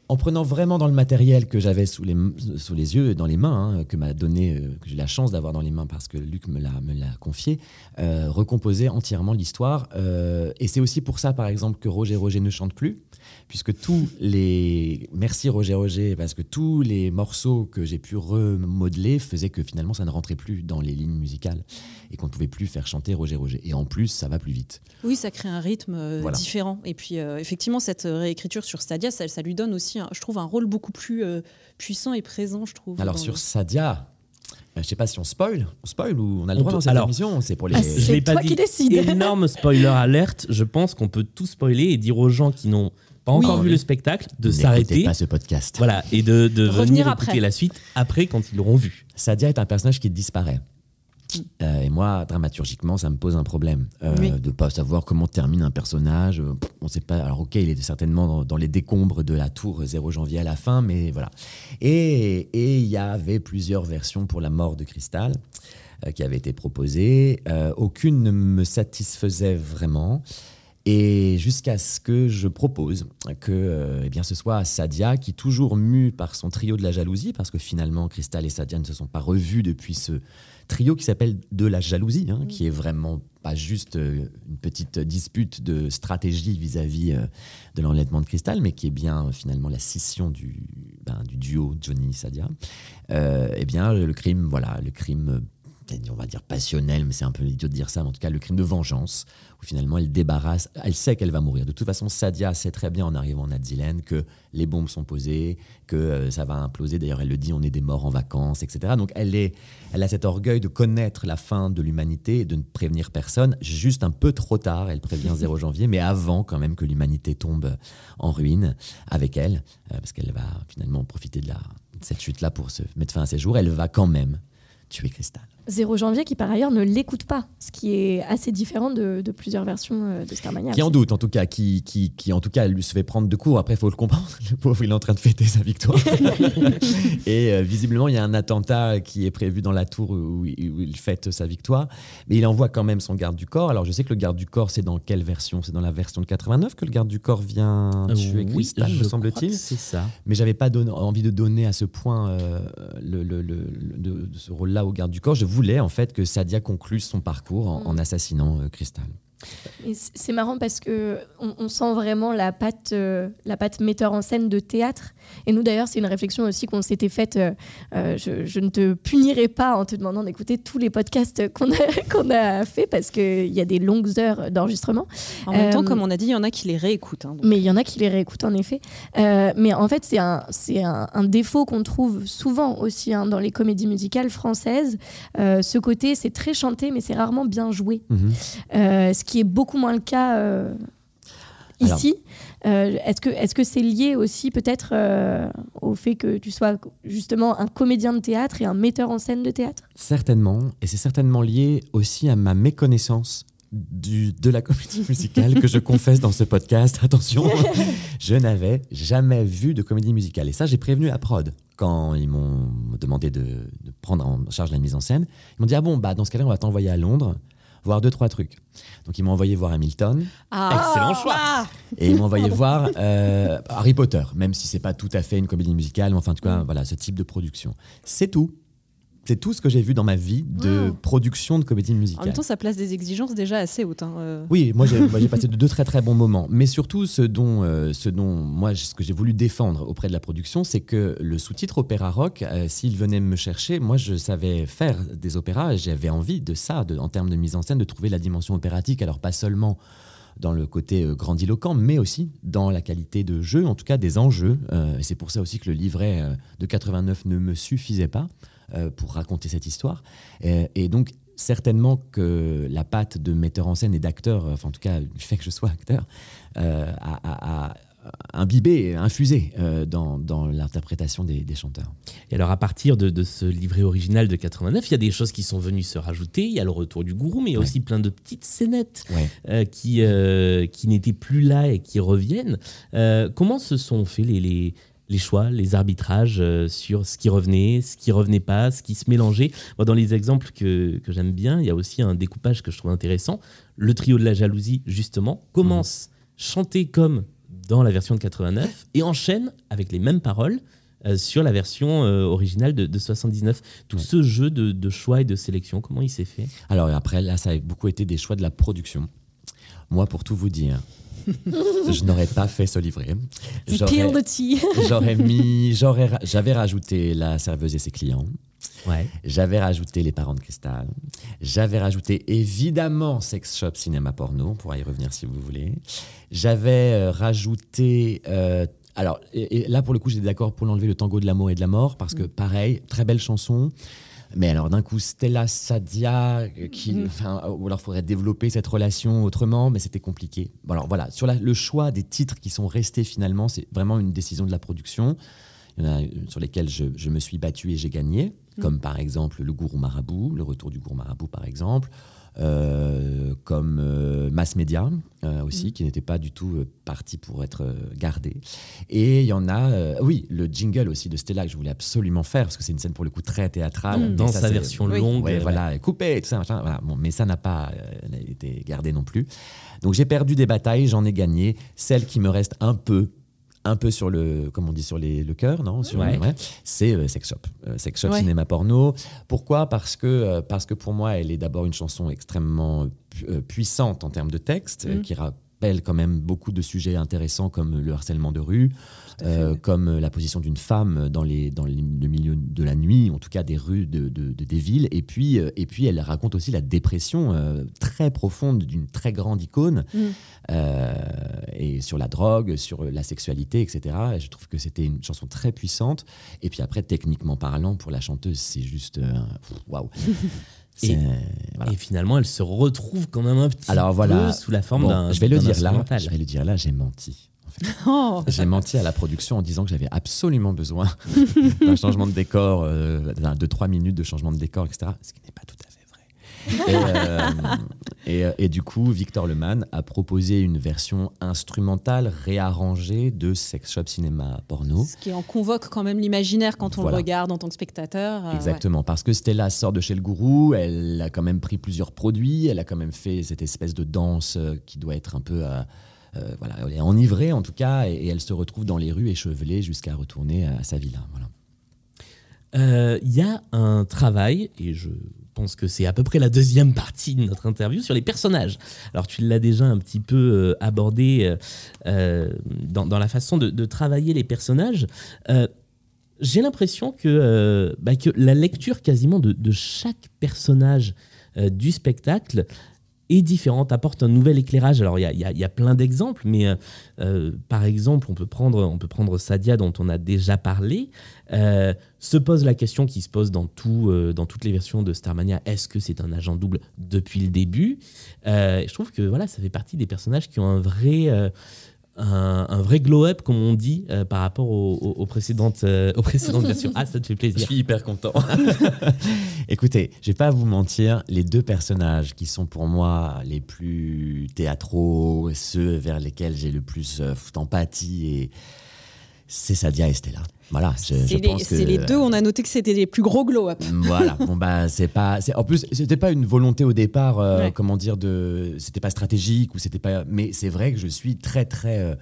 en prenant vraiment dans le matériel que j'avais sous les, sous les yeux, dans les mains, hein, que m'a donné, euh, que j'ai la chance d'avoir dans les mains parce que Luc me l'a, confié, euh, recomposer entièrement l'histoire. Euh, et c'est aussi pour ça, par exemple, que Roger Roger ne chante plus, puisque tous les. Merci Roger Roger, parce que tous les morceaux que j'ai pu remodeler faisaient que finalement ça ne rentrait plus dans les lignes musicales et qu'on ne pouvait plus faire chanter Roger Roger. Et en plus, ça va plus vite. Oui, ça crée un rythme euh, Voilà. différent. Et puis, euh, effectivement, cette réécriture sur Stadia, ça, ça lui donne aussi, un- je trouve, un rôle beaucoup plus euh, puissant et présent, je trouve. Alors sur le- Sadia. euh, Je sais pas si on spoil, on spoil ou on a le On droit peut- dans cette alors- émission, c'est pour les. Ah, Je C'est l'ai pas toi dit. qui décides. Énorme spoiler alerte. Je pense qu'on peut tout spoiler et dire aux gens qui n'ont pas Oui. encore vu le spectacle de s'arrêter. pas ce podcast. Voilà, et de, venir après. écouter la suite après quand ils l'auront vu. Sadia est un personnage qui disparaît. Euh, et moi, dramaturgiquement, ça me pose un problème euh, Oui. de pas savoir comment termine un personnage. Euh, On sait pas. Alors, ok, il est certainement dans, dans les décombres de la tour 0 janvier à la fin, mais voilà. Et il y avait plusieurs versions pour la mort de Cristal euh, qui avaient été proposées. Euh, aucune ne me satisfaisait vraiment. Et jusqu'à ce que je propose que euh, eh bien, ce soit Sadia qui, toujours mue par son trio de la jalousie, parce que finalement Cristal et Sadia ne se sont pas revus depuis ce trio qui s'appelle De la jalousie, hein, qui est vraiment pas juste euh, une petite dispute de stratégie vis-à-vis euh, de l'enlèvement de Cristal, mais qui est bien finalement la scission du, ben, du duo Johnny-Sadia. Eh bien, le crime, voilà, le crime on va dire passionnel, mais c'est un peu idiot de dire ça, mais en tout cas le crime de vengeance, où finalement elle débarrasse, elle sait qu'elle va mourir. De toute façon, Sadia sait très bien en arrivant en Nadzilène que les bombes sont posées, que euh, ça va imploser. D'ailleurs, elle le dit, on est des morts en vacances, etc. Donc elle, est, elle a cet orgueil de connaître la fin de l'humanité et de ne prévenir personne. Juste un peu trop tard, elle prévient 0 janvier, mais avant quand même que l'humanité tombe en ruine avec elle, euh, parce qu'elle va finalement profiter de, la, de cette chute-là pour se mettre fin à ses jours. Elle va quand même tuer Cristal. 0 janvier qui par ailleurs ne l'écoute pas, ce qui est assez différent de, de plusieurs versions euh, de Starmania. Qui en doute, en tout cas, qui, qui, qui en tout cas lui se fait prendre de court. Après, il faut le comprendre. Le pauvre, il est en train de fêter sa victoire. et euh, visiblement, il y a un attentat qui est prévu dans la tour où, il- où il fête sa victoire. Mais il envoie quand même son garde du corps. Alors, je sais que le garde du corps, c'est dans quelle version? C'est dans la version de 89 que le garde du corps vient tuer Oui, Cristal, me semble-t-il. C'est ça. Mais j'avais pas donné- envie de donner à ce point euh, le, le- le- le- de, de ce rôle-là au garde du corps. Je voulais en fait que Sadia conclue son parcours en, en assassinant euh, Cristal. Et c- c'est marrant parce que on, on sent vraiment la patte, euh, la patte metteur en scène de théâtre. Et nous d'ailleurs, c'est une réflexion aussi qu'on s'était faite. euh, euh, je, je ne te punirai pas en te demandant d'écouter tous les podcasts qu'on a, qu'on a fait parce qu'il y a des longues heures d'enregistrement. En même temps, Euh, comme on a dit, il y en a qui les réécoutent. hein. Mais il y en a qui les réécoutent en effet. Euh, mais en fait, c'est un, c'est un, un défaut qu'on trouve souvent aussi hein, dans les comédies musicales françaises. Euh, ce côté, c'est très chanté, mais c'est rarement bien joué. Euh, ce qui est beaucoup moins le cas euh, Alors- ici. Euh, est-ce que c'est lié aussi peut-être euh, au fait que tu sois justement un comédien de théâtre et un metteur en scène de théâtre? Certainement, et c'est certainement lié aussi à ma méconnaissance du, de la comédie musicale que je confesse dans ce podcast. Attention, je n'avais jamais vu de comédie musicale. Et ça, j'ai prévenu à prod quand ils m'ont demandé de, de prendre en charge la mise en scène. Ils m'ont dit, ah bon, bah, dans ce cas-là, on va t'envoyer à Londres voir deux, trois trucs. Donc ils m'ont envoyé voir Hamilton Ah, Excellent choix. ah et ils m'ont envoyé voir euh, Harry Potter, même si c'est pas tout à fait une comédie musicale, mais enfin en tout cas, voilà, ce type de production. C'est tout. C'est tout ce que j'ai vu dans ma vie de Wow. production de comédie En musicale. même temps, ça place des exigences déjà assez hautes. hein, euh. Oui, moi j'ai passé de deux très très bons moments. Mais surtout, ce dont, euh, ce dont moi, ce que j'ai voulu défendre auprès de la production, c'est que le sous-titre opéra rock, euh, s'il venait me chercher, moi je savais faire des opéras j'avais envie de ça, de- en termes de mise en scène, de trouver la dimension opératique. Alors pas seulement dans le côté grandiloquent, mais aussi dans la qualité de jeu, en tout cas des enjeux. Et c'est pour ça aussi que le livret de 89 ne me suffisait pas pour raconter cette histoire. Euh, et donc, certainement que la patte de metteur en scène et d'acteur, enfin en tout cas, le fait que je sois acteur, euh, a, a- a imbibé, infusé euh, dans, dans l'interprétation des, des chanteurs. Et alors, à partir de, de ce livret original de 89, il y a des choses qui sont venues se rajouter. Il y a le retour du gourou, mais il y a Ouais. aussi plein de petites scénettes Ouais. euh, qui, euh, qui n'étaient plus là et qui reviennent. Euh, comment se sont faits les, les, les choix, les arbitrages euh, sur ce qui revenait, ce qui revenait pas, ce qui se mélangeait Moi, Dans les exemples que, que j'aime bien, il y a aussi un découpage que je trouve intéressant. Le trio de la jalousie, justement, commence chanté comme dans la version de 89 et enchaîne avec les mêmes paroles euh, sur la version euh, originale de, de 79. Tout Ouais. ce jeu de, de choix et de sélection, comment il s'est fait? Alors après, là, ça a beaucoup été des choix de la production. Moi, pour tout vous dire, je n'aurais pas fait ce livret. Spill J'aurais- the tea. J'aurais mis, j'aurais, ra- j'avais rajouté la serveuse et ses clients. Ouais. J'avais rajouté les parents de cristal. J'avais rajouté évidemment sex shop, cinéma porno. On pourra y revenir si vous voulez. J'avais euh, rajouté. euh, alors et, et là pour le coup j'étais d'accord pour l'enlever le tango de l'amour et de la mort parce que pareil très belle chanson. Mais alors d'un coup Stella Sadia qui, enfin, ou alors faudrait développer cette relation autrement, mais c'était compliqué. Bon, alors voilà sur la- le choix des titres qui sont restés finalement, c'est vraiment une décision de la production. Il y en a euh, sur lesquels je, je me suis battu et j'ai gagné, comme par exemple le gourou marabout, le retour du gourou marabout par exemple, comme euh, Mass Media euh, aussi, qui n'était pas du tout euh, parti pour être euh, gardé. Et il y en a, euh, oui, le jingle aussi de Stella que je voulais absolument faire, parce que c'est une scène pour le coup très théâtrale. Mais Dans ça, sa version Oui. longue. Ouais, euh, voilà, coupé, tout ça, machin, voilà. Bon, mais ça n'a pas euh, été gardé non plus. Donc j'ai perdu des batailles, j'en ai gagné. Celle qui me reste un peu, un peu sur le, comme on dit, sur les, le cœur, non sur, Ouais. C'est euh, Sex Shop. Euh, Sex Shop, Ouais. cinéma porno. Pourquoi? Parce que, euh, parce que pour moi, elle est d'abord une chanson extrêmement pu- puissante en termes de texte, Mm. qui rappelle quand même beaucoup de sujets intéressants comme le harcèlement de rue, euh, comme euh, la position d'une femme dans, les, dans les- le milieu de la nuit, en tout cas des rues de, de- de- des villes. Et puis, euh, et puis, elle raconte aussi la dépression euh, très profonde d'une très grande icône, Mm. euh, et sur la drogue, sur la sexualité, etc. Et je trouve que c'était une chanson très puissante. Et puis après, techniquement parlant, pour la chanteuse, c'est juste waouh. Et- C'est- voilà. Et finalement, elle se retrouve quand même un petit Alors voilà. peu sous la forme Bon, d'un. je vais le dire là. Je vais le dire là. J'ai menti. Oh. J'ai menti à la production en disant que j'avais absolument besoin d'un changement de décor, euh, de trois minutes de changement de décor, etc. Ce qui n'est pas tout à fait. Et, euh, et, euh, et du coup, Victor Lemann a proposé une version instrumentale réarrangée de Sex Shop Cinéma Porno. Ce qui en convoque quand même l'imaginaire quand on Voilà. le regarde en tant que spectateur. euh, ouais. Exactement, parce que Stella sort de chez le gourou, elle a quand même pris plusieurs produits, elle a quand même fait cette espèce de danse qui doit être un peu... euh, euh, voilà, elle est enivrée en tout cas, et, et elle se retrouve dans les rues échevelée jusqu'à retourner à sa villa. Voilà. Euh, Il y a un travail, et je pense que c'est à peu près la deuxième partie de notre interview, sur les personnages. Alors tu l'as déjà un petit peu euh, abordé euh, euh, dans, la façon de, travailler les personnages. J'ai l'impression que, bah, que la lecture quasiment de, chaque personnage du spectacle est différente, apporte un nouvel éclairage. Alors il y y a- plein d'exemples, mais euh, euh, par exemple, on peut, prendre, on peut prendre Sadia dont on a déjà parlé. Euh, se pose la question qui se pose dans, tout, dans toutes les versions de Starmania est-ce que c'est un agent double depuis le début? Je trouve que voilà, ça fait partie des personnages qui ont un vrai. Euh, un, un vrai glow-up, comme on dit, euh, par rapport aux, aux- aux précédentes, euh, aux précédentes versions. Ah, ça te fait plaisir. hyper content. Écoutez, je vais pas vous mentir, les deux personnages qui sont pour moi les plus théâtraux, ceux vers lesquels j'ai le plus euh, d'empathie, et c'est Sadia et Stella. Voilà, je, je C'est les, pense que c'est les deux, on a noté que c'était les plus gros glow-up. Voilà, bon bah c'est pas, c'est- en plus c'était pas une volonté au départ, euh, Ouais. comment dire de, c'était pas stratégique ou c'était pas, mais c'est vrai que je suis très très euh,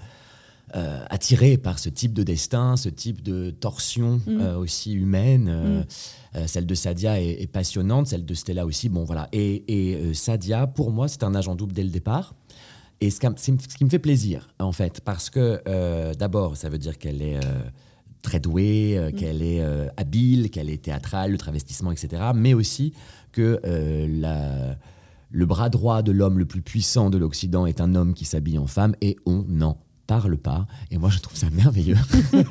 euh, attiré par ce type de destin, ce type de torsion Mm. aussi humaine. Mm. celle de Sadia est, est passionnante, celle de Stella aussi. Bon voilà, et, et, Sadia pour moi c'est un agent double dès le départ. Et ce, qui- ce qui me fait plaisir, en fait, parce que euh, d'abord, ça veut dire qu'elle est euh, très douée, euh, qu'elle est habile, qu'elle est théâtrale, le travestissement, etc. Mais aussi que la- le bras droit de l'homme le plus puissant de l'Occident est un homme qui s'habille en femme et on n'en parle pas. Et moi, je trouve ça merveilleux.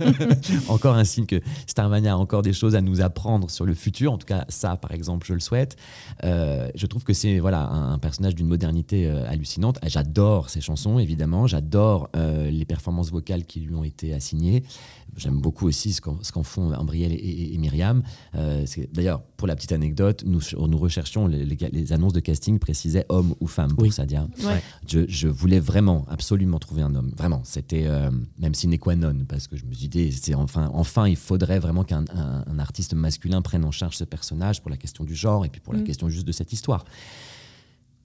encore un signe que Starmania a encore des choses à nous apprendre sur le futur. En tout cas, ça, par exemple, je le souhaite. Euh, je trouve que c'est voilà un, un personnage d'une modernité euh, hallucinante. J'adore ses chansons, évidemment. J'adore euh, les performances vocales qui lui ont été assignées. J'aime beaucoup aussi ce qu'en font Ambriel et, et- et Myriam. D'ailleurs, pour la petite anecdote, nous, nous recherchions les, les- les annonces de casting précisaient homme ou femme pour Oui. Sadia. Ouais. Je, je voulais vraiment, absolument trouver un homme. Vraiment, c'était euh, même sine qua non, parce que je me suis dit, c'est enfin, enfin, il faudrait vraiment qu'un un- un artiste masculin prenne en charge ce personnage pour la question du genre et puis pour la Mm. question juste de cette histoire.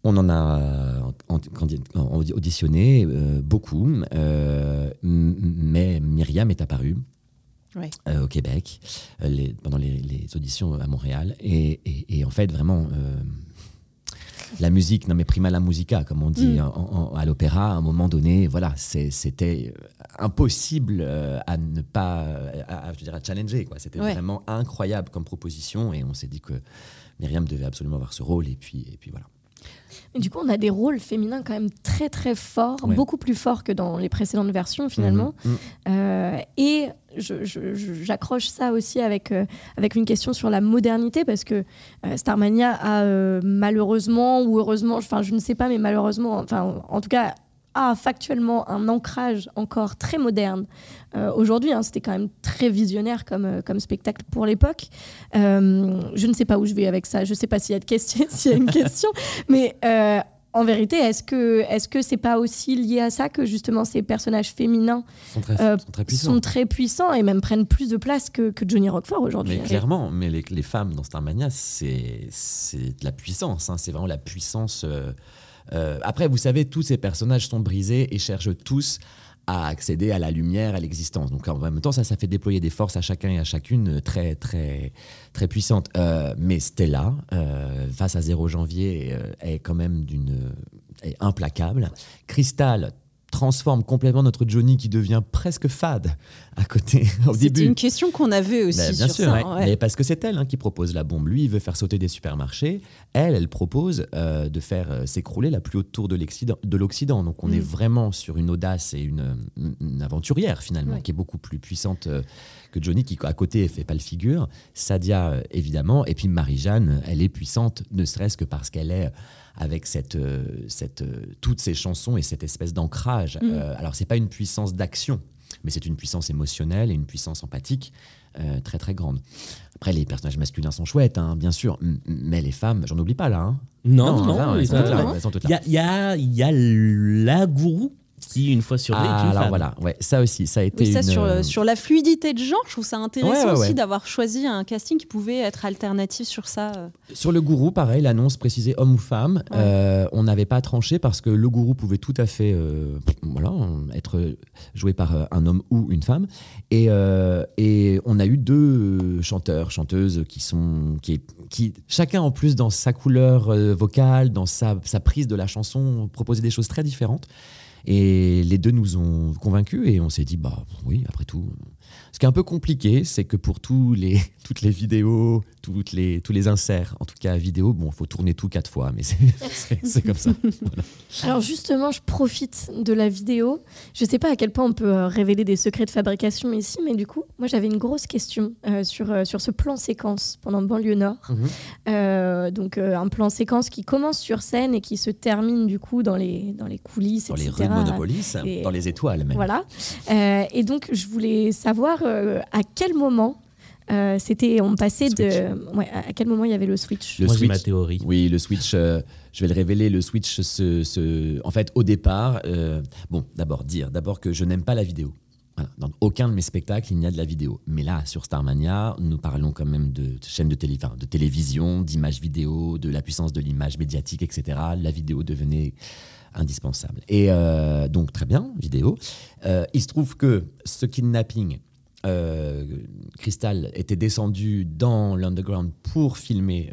On en a auditionné euh, beaucoup, euh, mais Myriam est apparue Euh, au Québec euh, les- pendant les, les auditions à Montréal. Et, et- et en fait, vraiment, euh, la musique, non mais prima la musica, comme on dit Mm. en- en- à l'opéra, à un moment donné, voilà, c'était euh, impossible euh, à ne pas, à, à- je veux dire, à challenger. C'était Ouais. vraiment incroyable comme proposition et on s'est dit que Myriam devait absolument avoir ce rôle et puis, et puis voilà. Du coup, on a des rôles féminins quand même très très forts, Ouais. beaucoup plus forts que dans les précédentes versions finalement. Mhm. Mhm. Euh, et j'accroche ça aussi avec, euh, avec une question sur la modernité, parce que euh, Starmania a euh, malheureusement, ou heureusement, enfin je ne sais pas, mais malheureusement, enfin en tout cas, a factuellement un ancrage encore très moderne. Euh, Aujourd'hui, hein, c'était quand même très visionnaire comme, euh, comme spectacle pour l'époque. Euh, je ne sais pas où je vais avec ça, je ne sais pas s'il y a, de question, s'il y a une question, mais... en vérité, est-ce que est-ce que c'est pas aussi lié à ça que justement ces personnages féminins sont très, Euh, sont très puissants. sont très puissants et même prennent plus de place que, que Johnny Rockford aujourd'hui. Mais clairement, mais les, les femmes dans Starmania, c'est c'est de la puissance. hein. C'est vraiment la puissance. euh, euh, après, vous savez, tous ces personnages sont brisés et cherchent tous à accéder à la lumière, à l'existence. Donc en même temps, ça, ça fait déployer des forces à chacun et à chacune euh, très, très, très puissantes. Euh, mais Stella, euh, face à 0 janvier, est quand même d'une implacable. Crystal transforme complètement notre Johnny qui devient presque fade à côté au début. une question qu'on avait aussi Ben, bien sur sûr, ça. ouais. ouais. mais parce que c'est elle hein, qui propose la bombe. Lui, il veut faire sauter des supermarchés. Elle, elle propose euh, de faire euh, s'écrouler la plus haute tour de l'Occident- de l'Occident. Donc on Mm. est vraiment sur une audace et une, une aventurière finalement, Ouais. qui est beaucoup plus puissante euh, que Johnny, qui à côté fait pas le figure. Sadia, évidemment. Et puis Marie-Jeanne, elle est puissante, ne serait-ce que parce qu'elle est avec cette, euh, cette, euh, toutes ces chansons et cette espèce d'ancrage. Mm. Euh, alors c'est pas une puissance d'action, mais c'est une puissance émotionnelle et une puissance empathique euh, très très grande. Après, les personnages masculins sont chouettes, hein, bien sûr, mais les femmes, j'en oublie pas là. hein. Non, non, elles sont toutes Il y y a- il y a la gourou qui, une fois sur deux, est Ah, une alors femme. voilà, ouais, ça aussi, ça a été Oui, ça une, sur, euh, sur la fluidité de genre, je trouve ça intéressant Ouais, ouais, aussi ouais. d'avoir choisi un casting qui pouvait être alternatif sur ça. euh. Sur le gourou, pareil, l'annonce précisait homme ou femme. Ouais. Euh, on n'avait pas tranché parce que le gourou pouvait tout à fait euh, voilà, être joué par euh, un homme ou une femme. Et, euh, et on a eu deux euh, chanteurs, chanteuses qui sont. Qui, qui, chacun en plus dans sa couleur euh, vocale, dans sa, sa prise de la chanson, proposaient des choses très différentes. Et les deux nous ont convaincus et on s'est dit, bah oui, après tout. Ce qui est un peu compliqué, c'est que pour tous les, toutes les vidéos, toutes les, tous les inserts, en tout cas vidéo, bon, il faut tourner tout quatre fois, mais c'est- comme ça. Alors justement, je profite de la vidéo. Je ne sais pas à quel point on peut euh, révéler des secrets de fabrication ici, mais du coup, moi j'avais une grosse question euh, sur, euh, sur ce plan séquence pendant Banlieue Nord. Mhm. Euh, donc un plan séquence qui commence sur scène et qui se termine du coup dans les, dans les coulisses, Dans les etc. rues de Monopolis, Et- dans les étoiles même. Voilà. Euh, et donc, je voulais savoir euh, à quel moment euh, c'était. On passait de. Ouais, à quel moment il y avait le switch Le Moi, switch. ma théorie. Oui, le switch, euh, je vais le révéler, le switch, se, se- en fait, au départ, euh, bon, d'abord, dire d'abord que je n'aime pas la vidéo. Voilà. Dans aucun de mes spectacles, il n'y a de la vidéo. Mais là, sur Starmania, nous parlons quand même de chaînes de, télé, enfin, de télévision, d'images vidéo, de la puissance de l'image médiatique, etc. La vidéo devenait indispensable. Et euh, donc, très bien, vidéo. Euh, il se trouve que ce kidnapping, euh, Crystal était descendu dans l'underground pour filmer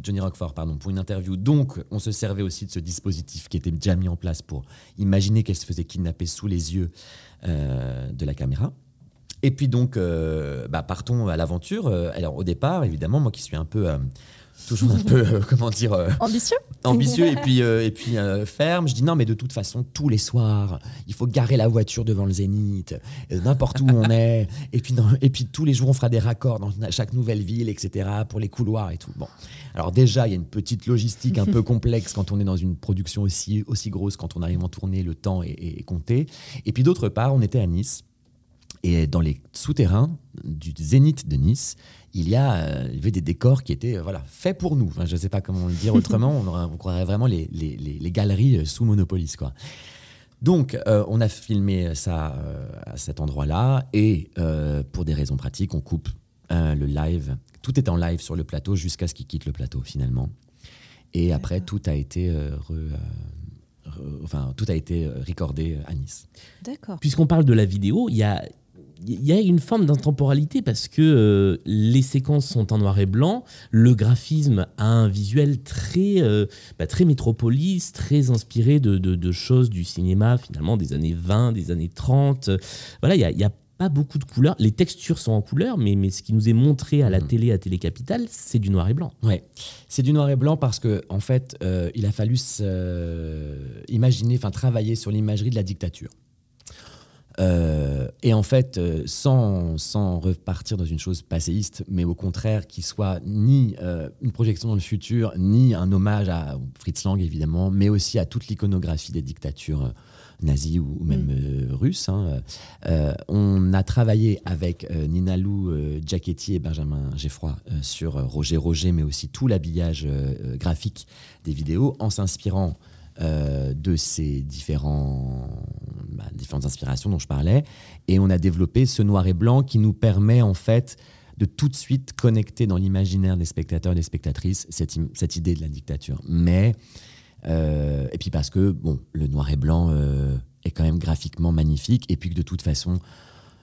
Johnny Rockford pardon, pour une interview. Donc, on se servait aussi de ce dispositif qui était déjà mis en place pour imaginer qu'elle se faisait kidnapper sous les yeux de la caméra. Et puis donc, bah, partons à l'aventure. Alors, au départ, évidemment, moi qui suis un peu, toujours un peu, euh, comment dire, euh, Ambitieux ambitieux et puis, euh, et puis ferme. Je dis non, mais de toute façon, tous les soirs, il faut garer la voiture devant le Zénith, n'importe où on est. Et puis, dans- et puis tous les jours, on fera des raccords dans chaque nouvelle ville, etc., pour les couloirs et tout. Bon. Alors, déjà, il y a une petite logistique un peu complexe quand on est dans une production aussi, aussi grosse, quand on arrive en tournée, le temps est compté. Et puis, d'autre part, on était à Nice. Et dans les souterrains du Zénith de Nice, il y, a, euh, il y avait des décors qui étaient euh, voilà, faits pour nous. Enfin, je ne sais pas comment le dire autrement. on, croirait vraiment les, les- les- les galeries euh, sous Monopolis. Quoi. Donc, euh, on a filmé ça euh, à cet endroit-là. Et euh, pour des raisons pratiques, on coupe euh, le live. Tout est en live sur le plateau jusqu'à ce qu'il quitte le plateau, finalement. Et après, tout a été, euh, re- euh, re- enfin, tout a été recordé à Nice. D'accord. Puisqu'on parle de la vidéo, il y a, il y a une forme d'intemporalité parce que euh, les séquences sont en noir et blanc, le graphisme a un visuel très, euh, bah, très métropolis, très inspiré de, de- de choses du cinéma finalement des années 20, des années 30. Voilà, il y a, il y a pas beaucoup de couleurs. Les textures sont en couleur, mais, mais ce qui nous est montré à la Mhm. télé, à Télé Capitale, c'est du noir et blanc. Ouais, c'est du noir et blanc parce que en fait, euh, il a fallu euh, imaginer, enfin travailler sur l'imagerie de la dictature. Euh, et en fait, euh, sans, sans repartir dans une chose passéiste, mais au contraire, qui soit ni euh, une projection dans le futur, ni un hommage à Fritz Lang, évidemment, mais aussi à toute l'iconographie des dictatures nazies ou, ou même euh, russes. hein. Euh, on a travaillé avec Nina Lou Giacchetti et Benjamin Geffroy sur Roger Roger, mais aussi tout l'habillage graphique des vidéos, en s'inspirant euh, de ces différents, bah, différentes inspirations dont je parlais. Et on a développé ce noir et blanc qui nous permet en fait de tout de suite connecter dans l'imaginaire des spectateurs et des spectatrices cette, cette idée de la dictature. Mais, euh, et puis parce que, bon, le noir et blanc euh, est quand même graphiquement magnifique, et puis que de toute façon,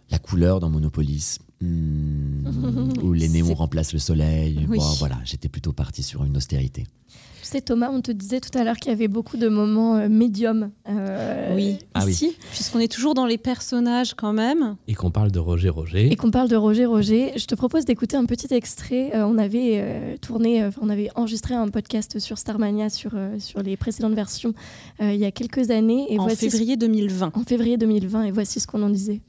la couleur dans Monopolis, hmm, où les néons remplacent le soleil, Oui. bon, voilà, j'étais plutôt parti sur une austérité. Tu sais, Thomas, on te disait tout à l'heure qu'il y avait beaucoup de moments euh, médiums euh, Oui. Ah oui. ici. Puisqu'on est toujours dans les personnages quand même. Et qu'on parle de Roger Roger. Et qu'on parle de Roger Roger, je te propose d'écouter un petit extrait. Euh, on avait euh, tourné, euh, on avait enregistré un podcast sur Starmania sur, euh, sur les précédentes versions euh, il y a quelques années. Et en voici ce- février 2020. en février 2020. Et voici ce qu'on en disait.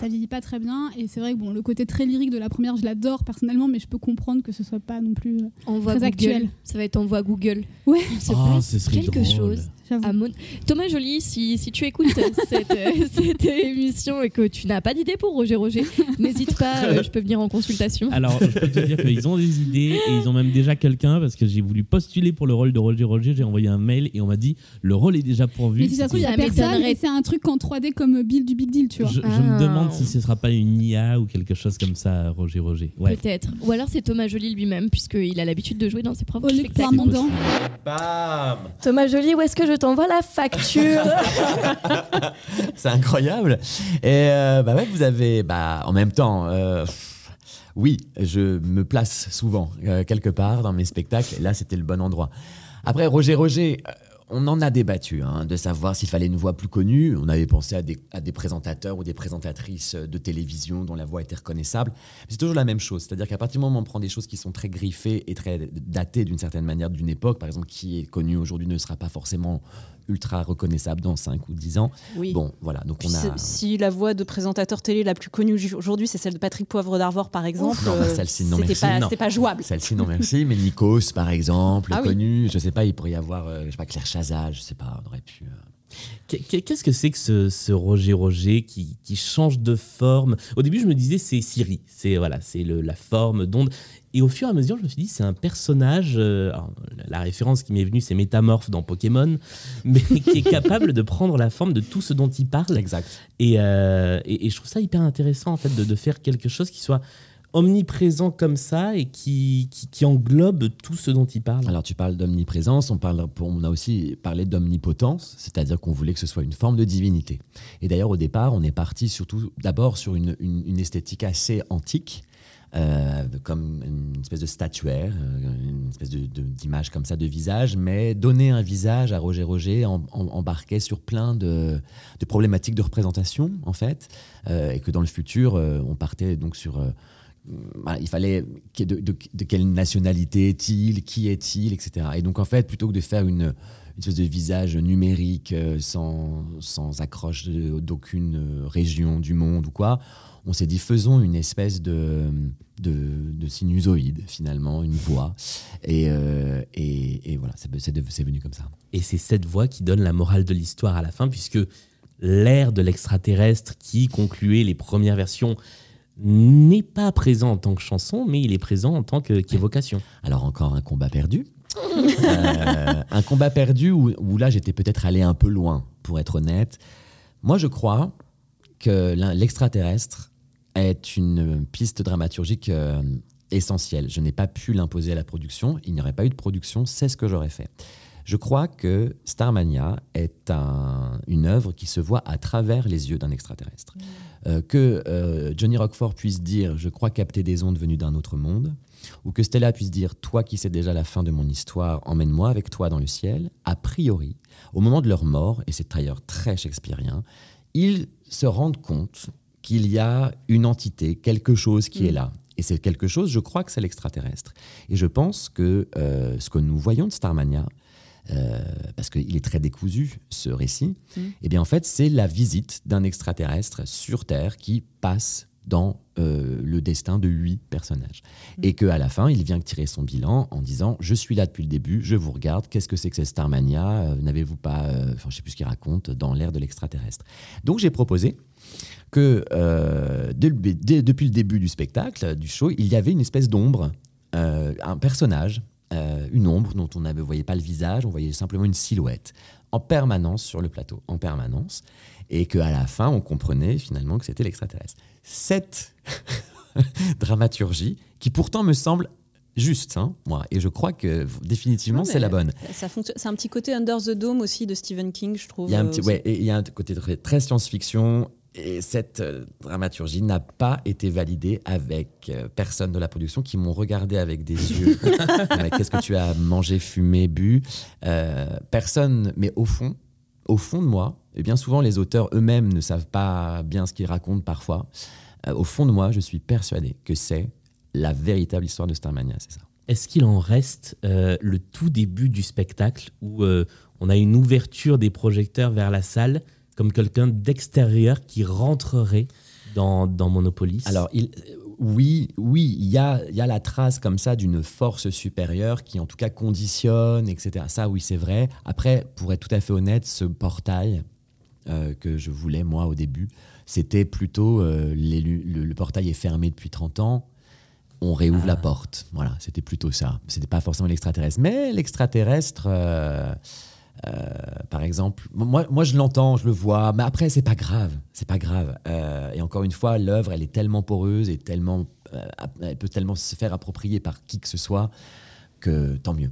Ça vieillit pas très bien et c'est vrai que bon le côté très lyrique de la première je l'adore personnellement mais je peux comprendre que ce soit pas non plus euh, On voit Très Google. actuel. Ça va être en voix Google. Ouais. Oh, ce serait quelque drôle. chose. À Mon- Thomas Joly, si, si tu écoutes cette, euh, cette émission et que tu n'as pas d'idée pour Roger Roger, n'hésite pas, euh, je peux venir en consultation. Alors, je peux te dire qu'ils ont des idées et ils ont même déjà quelqu'un parce que j'ai voulu postuler pour le rôle de Roger Roger. J'ai envoyé un mail et on m'a dit le rôle est déjà pourvu. mais si ça se trouve il y a personne et c'est un truc en 3D comme Bill du Big Deal tu vois Je, je Ah. me demande si ce sera pas une IA ou quelque chose comme ça, Roger Roger. Ouais. Peut-être. Ou alors c'est Thomas Joly lui-même, puisqu'il a l'habitude de jouer dans ses propres spectacles. Bam Thomas Joly, où est-ce que je t'envoie la facture C'est incroyable. Et euh, bah vous avez, bah, en même temps, euh, oui, je me place souvent euh, quelque part dans mes spectacles. Et là, c'était le bon endroit. Après, Roger Roger, on en a débattu hein, de savoir s'il fallait une voix plus connue. On avait pensé à des, à des présentateurs ou des présentatrices de télévision dont la voix était reconnaissable. C'est toujours la même chose. C'est-à-dire qu'à partir du moment où on prend des choses qui sont très griffées et très datées d'une certaine manière d'une époque, par exemple, qui est connue aujourd'hui ne sera pas forcément ultra reconnaissable dans 5 ou 10 ans. Oui. Bon, voilà. Donc on a. Si la voix de présentateur télé la plus connue aujourd'hui, c'est celle de Patrick Poivre d'Arvor, par exemple, non, euh, celle-ci, non, c'était merci, pas, non. c'était pas jouable. Celle-ci, non merci, mais Nikos, par exemple, Ah oui. connu. Je sais pas, il pourrait y avoir, euh, je sais pas, Claire Chazal, je sais pas, on aurait pu. euh, Qu'est- qu'est- Qu'est-ce que c'est que ce, ce Roger Roger qui, qui change de forme? Au début, je me disais c'est Siri, c'est voilà, c'est le- la forme d'onde. Et au fur et à mesure, je me suis dit c'est un personnage. euh, alors, la référence qui m'est venue, c'est Métamorphe dans Pokémon, mais qui est capable de prendre la forme de tout ce dont il parle. Exact. Et, euh, et, et je trouve ça hyper intéressant en fait de, de faire quelque chose qui soit omniprésent comme ça et qui, qui, qui englobe tout ce dont il parle. Alors tu parles d'omniprésence, on, parle, on a aussi parlé d'omnipotence, c'est-à-dire qu'on voulait que ce soit une forme de divinité. Et d'ailleurs au départ, on est parti surtout d'abord sur une, une- une esthétique assez antique. Euh, comme une espèce de statuaire, euh, une espèce d'image comme ça de visage, mais donner un visage à Roger Roger embarquait sur plein de, problématiques de représentation en fait, euh, et que dans le futur, on partait donc sur voilà, il fallait de, quelle nationalité est-il, qui est-il, etc. Et donc en fait, plutôt que de faire une, espèce de visage numérique sans, accroche d'aucune région du monde ou quoi, on s'est dit faisons une espèce de, de, de sinusoïde finalement, une voix. Et, euh, et, et voilà, c'est c'est de- c'est venu comme ça. Et c'est cette voix qui donne la morale de l'histoire à la fin, puisque l'ère de l'extraterrestre qui concluait les premières versions n'est pas présent en tant que chanson, mais il est présent en tant que- qu'évocation. Alors encore un combat perdu. Euh, un combat perdu où, où là j'étais peut-être allé un peu loin, pour être honnête. Moi je crois que l'extraterrestre est une piste dramaturgique euh, essentiel. Je n'ai pas pu l'imposer à la production. Il n'y aurait pas eu de production, c'est ce que j'aurais fait. Je crois que Starmania est un- une œuvre qui se voit à travers les yeux d'un extraterrestre. Euh, que euh, Johnny Rockford puisse dire Je crois capter des ondes venues d'un autre monde, ou que Stella puisse dire Toi qui sais déjà la fin de mon histoire, emmène-moi avec toi dans le ciel. A priori, au moment de leur mort, et c'est d'ailleurs très shakespearien, ils se rendent compte qu'il y a une entité, quelque chose qui est là. Et c'est quelque chose, je crois que c'est l'extraterrestre. Et je pense que euh, ce que nous voyons de Starmania, euh, parce qu'il est très décousu, ce récit, eh bien en fait, c'est la visite d'un extraterrestre sur Terre qui passe dans euh, le destin de huit personnages. Et qu'à la fin, il vient tirer son bilan en disant « Je suis là depuis le début, je vous regarde, qu'est-ce que c'est que cette Starmania? N'avez-vous pas... Enfin, je sais plus ce qu'il raconte, dans l'ère de l'extraterrestre. » Donc j'ai proposé que euh, dès le- dès- depuis le début du spectacle, du show, il y avait une espèce d'ombre, euh, un personnage, euh, une ombre dont on ne voyait pas le visage, on voyait simplement une silhouette en permanence sur le plateau, en permanence, et qu'à la fin, on comprenait finalement que c'était l'extraterrestre. Cette dramaturgie, qui pourtant me semble juste, hein, moi, et je crois que définitivement c'est la bonne. Ça fonctionne. C'est un petit côté Under the Dome aussi de Stephen King, je trouve. Il y a un petit, ouais, et il y a un côté très, très science-fiction. Et cette euh, dramaturgie n'a pas été validée avec euh, personne de la production qui m'ont regardé avec des yeux. Mais Qu'est-ce que tu as mangé, fumé, bu Euh, Personne, mais au fond, au fond de moi, et bien souvent les auteurs eux-mêmes ne savent pas bien ce qu'ils racontent parfois. euh, au fond de moi, je suis persuadé que c'est la véritable histoire de Starmania, c'est ça. Est-ce qu'il en reste euh, le tout début du spectacle où euh, on a une ouverture des projecteurs vers la salle comme quelqu'un d'extérieur qui rentrerait dans, dans Monopolis Alors, il, oui, oui, il y a, y a la trace comme ça d'une force supérieure qui, en tout cas, conditionne, etc. Ça, oui, c'est vrai. Après, pour être tout à fait honnête, ce portail euh, que je voulais, moi, au début, c'était plutôt euh, les le, le portail est fermé depuis 30 ans. On réouvre la porte. Voilà, c'était plutôt ça. C'était pas forcément l'extraterrestre. Mais l'extraterrestre, euh, euh, par exemple, moi, moi je l'entends, je le vois, mais après, c'est pas grave. C'est pas grave. Euh, et encore une fois, l'œuvre, elle est tellement poreuse et tellement, euh, elle peut tellement se faire approprier par qui que ce soit que tant mieux.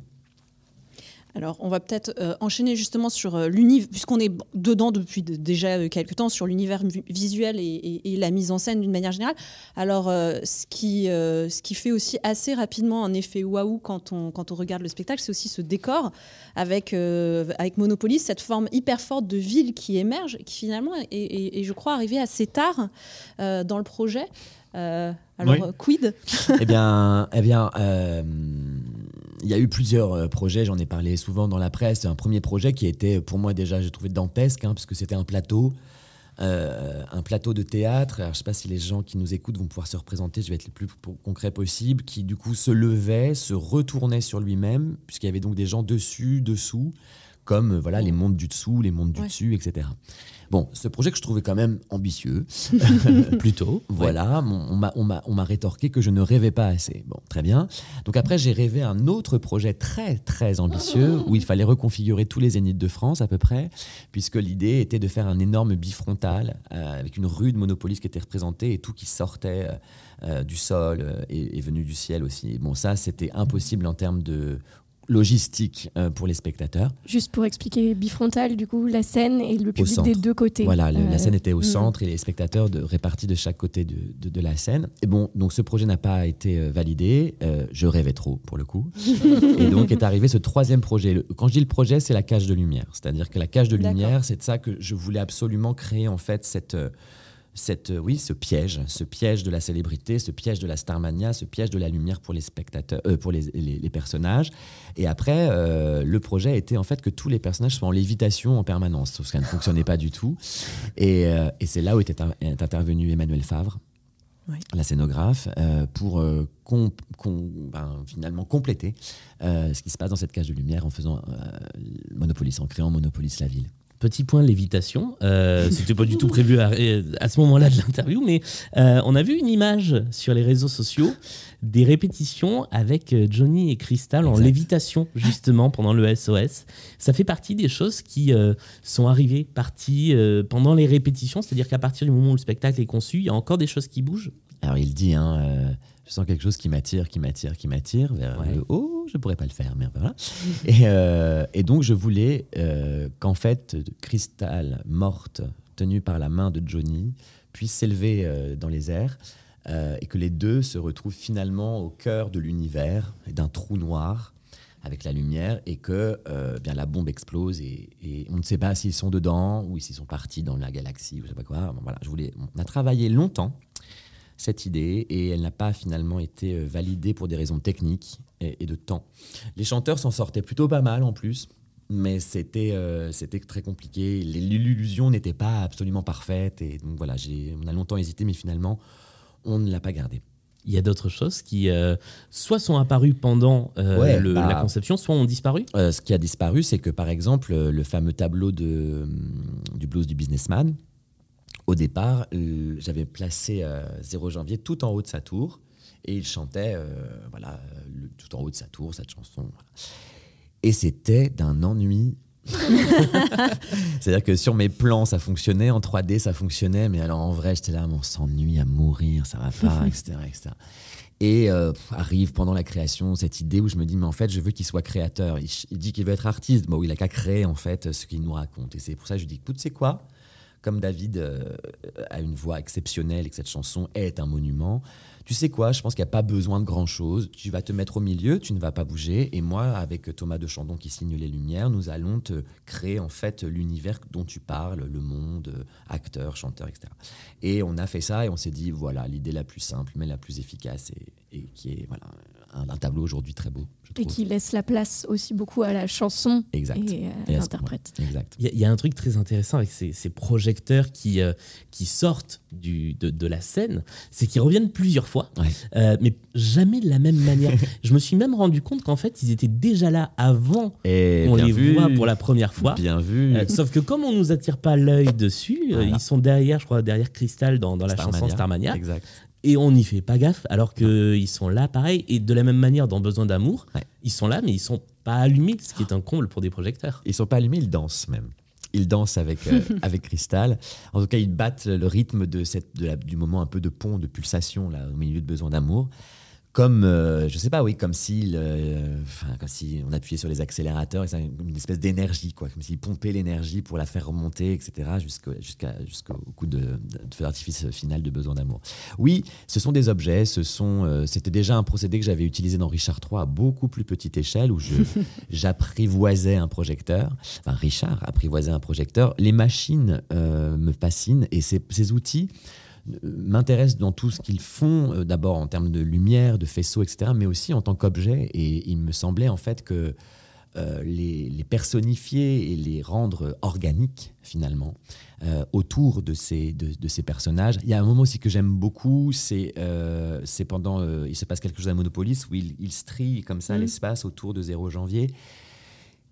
Alors, on va peut-être euh, enchaîner justement sur euh, l'univers, puisqu'on est dedans depuis de- déjà euh, quelques temps, sur l'univers vi- visuel et, et- et la mise en scène d'une manière générale. Alors, euh, ce, qui, ce qui fait aussi assez rapidement un effet waouh quand on, quand on regarde le spectacle, c'est aussi ce décor avec, avec Monopoly, cette forme hyper forte de ville qui émerge, qui finalement est, est- est, je crois, arrivée assez tard dans le projet. Euh, alors, Oui. quid? Eh bien, eh bien, euh, il y a eu plusieurs euh, projets. J'en ai parlé souvent dans la presse. Un premier projet qui était, pour moi déjà, j'ai trouvé dantesque, hein, parce que c'était un plateau, euh, un plateau de théâtre. Alors, je ne sais pas si les gens qui nous écoutent vont pouvoir se représenter. Je vais être le plus concret possible. Qui du coup se levait, se retournait sur lui-même, puisqu'il y avait donc des gens dessus, dessous, comme euh, voilà les mondes du dessous, les mondes du Ouais. dessus, etc. Bon, ce projet que je trouvais quand même ambitieux. Plutôt. Voilà, on m'a- rétorqué que je ne rêvais pas assez. Bon, très bien. Donc après, j'ai rêvé un autre projet très, très ambitieux où il fallait reconfigurer tous les zéniths de France à peu près, puisque l'idée était de faire un énorme bifrontal euh, avec une rue de Monopolis qui était représentée et tout qui sortait euh, euh, du sol euh, et, et venu du ciel aussi. Bon, ça, c'était impossible en termes de logistique euh, pour les spectateurs. Juste pour expliquer, bifrontal, du coup, la scène et le public des deux côtés. Voilà, le- Euh, la scène était au mm. centre et les spectateurs de, répartis de chaque côté de, de- de la scène. Et bon, donc ce projet n'a pas été euh, validé. Je rêvais trop pour le coup. et donc est arrivé ce troisième projet. Le- quand je dis le projet, c'est la cage de lumière. C'est-à-dire que la cage de lumière, c'est de ça que je voulais absolument créer en fait cette. Cette, euh, oui, ce piège, ce piège de la célébrité, ce piège de la starmania, ce piège de la lumière pour les spectateurs, euh, pour les, les- les personnages. Et après, euh, le projet était en fait que tous les personnages soient en lévitation en permanence, sauf que ça ne fonctionnait pas du tout. Et, euh, et c'est là où est, in- est intervenu Emmanuel Favre, Oui. la scénographe, pour com- com- ben, finalement compléter ce qui se passe dans cette cage de lumière en faisant Monopolis, en créant Monopolis la ville. Petit point lévitation. Euh, C'était pas du tout prévu à, à ce moment-là de l'interview, mais euh, on a vu une image sur les réseaux sociaux des répétitions avec euh, Johnny et Crystal en lévitation justement pendant le SOS. Ça fait partie des choses qui euh, sont arrivées parties pendant les répétitions, c'est-à-dire qu'à partir du moment où le spectacle est conçu, il y a encore des choses qui bougent. Alors il dit, hein, Je sens quelque chose qui m'attire, qui m'attire, qui m'attire vers Ouais. le haut. Je pourrais pas le faire, mais voilà. et, euh, et donc, je voulais euh, qu'en fait, Cristal, morte, tenue par la main de Johnny, puisse s'élever euh, dans les airs et que les deux se retrouvent finalement au cœur de l'univers, d'un trou noir avec la lumière et que euh, bien la bombe explose et, et on ne sait pas s'ils sont dedans ou s'ils sont partis dans la galaxie ou je sais pas quoi. Bon, voilà, je voulais, on a travaillé longtemps cette idée et elle n'a pas finalement été euh, validée pour des raisons techniques et, et de temps. Les chanteurs s'en sortaient plutôt pas mal en plus. Mais c'était euh, c'était très compliqué. L'illusion n'était pas absolument parfaite. Et donc voilà, on a longtemps hésité, mais finalement, on ne l'a pas gardé. Il y a d'autres choses qui euh, soit sont apparues pendant euh, Ouais, le- bah- la conception, soit ont disparu. Ce qui a disparu, c'est que par exemple, le fameux tableau de, hum, du blues du businessman, au départ, euh, j'avais placé euh, 0 janvier tout en haut de sa tour et il chantait euh, voilà, le- tout en haut de sa tour cette chanson. voilà. Et c'était d'un ennui. C'est-à-dire que sur mes plans, ça fonctionnait, en 3D, ça fonctionnait, mais alors en vrai, j'étais là, on s'ennuie à mourir, ça va pas, etc. etc. Et euh, arrive pendant la création cette idée où je me dis, mais en fait, je veux qu'il soit créateur. Il, dit qu'il veut être artiste. Bon, il a qu'à créer, en fait, ce qu'il nous raconte. Et c'est pour ça que je dis, écoute, c'est quoi? Comme David euh, a une voix exceptionnelle et que cette chanson est un monument, tu sais quoi Je pense qu'il n'y a pas besoin de grand-chose. Tu vas te mettre au milieu, tu ne vas pas bouger. Et moi, avec Thomas de Chandon qui signe les lumières, nous allons te créer, en fait, l'univers dont tu parles, le monde, euh, acteur, chanteur, etc. Et on a fait ça et on s'est dit, voilà, l'idée la plus simple, mais la plus efficace et, et qui est voilà, un, un tableau aujourd'hui très beau, je Et qui laisse la place aussi beaucoup à la chanson Exact. et à Et à l'interprète. ouais. Il y, a- il y a un truc très intéressant avec ces, ces projecteurs qui, euh, qui sortent du, de, de la scène, c'est qu'ils reviennent plusieurs fois, Ouais. euh, mais jamais de la même manière. Je me suis même rendu compte qu'en fait, ils étaient déjà là avant Et qu'on les vu, voit pour la première fois. Bien vu. Euh, sauf que comme on nous attire pas l'œil dessus, euh, ils sont derrière, je crois, derrière Crystal dans, dans la Starmania. chanson Starmania, Exact. et on n'y fait pas gaffe, alors qu'ils sont là pareil. Et de la même manière, dans Besoin d'amour, Ouais. ils sont là, mais ils sont pas allumés, ce qui est un comble pour des projecteurs. Ils sont pas allumés, ils dansent même. Ils dansent avec, euh, avec Cristal. En tout cas, ils battent le rythme de cette, de la- du moment un peu de pont, de pulsation là, au milieu de besoin d'amour. Comme, euh, je sais pas, oui, comme si, enfin, comme si on appuyait sur les accélérateurs et ça, une espèce d'énergie, quoi, comme s'ils pompaient l'énergie pour la faire remonter, etc., jusqu'au jusqu'à, jusqu'au coup de, de feu d'artifice final de besoin d'amour. Oui, ce sont des objets, ce sont, euh, c'était déjà un procédé que j'avais utilisé dans Richard III à beaucoup plus petite échelle, où j'apprivoisais un projecteur. Enfin, Richard apprivoisait un projecteur. Les machines euh, me fascinent et ces, ces outils m'intéressent dans tout ce qu'ils font, euh, d'abord en termes de lumière, de faisceau, etc., mais aussi en tant qu'objet. Et il me semblait en fait que euh, les, les personnifier et les rendre organiques finalement euh, autour de ces, de, de ces personnages. Il y a un moment aussi que j'aime beaucoup, c'est euh, pendant, il se passe quelque chose à Monopolis où il, il strie comme ça Mhm. l'espace autour de 0 janvier.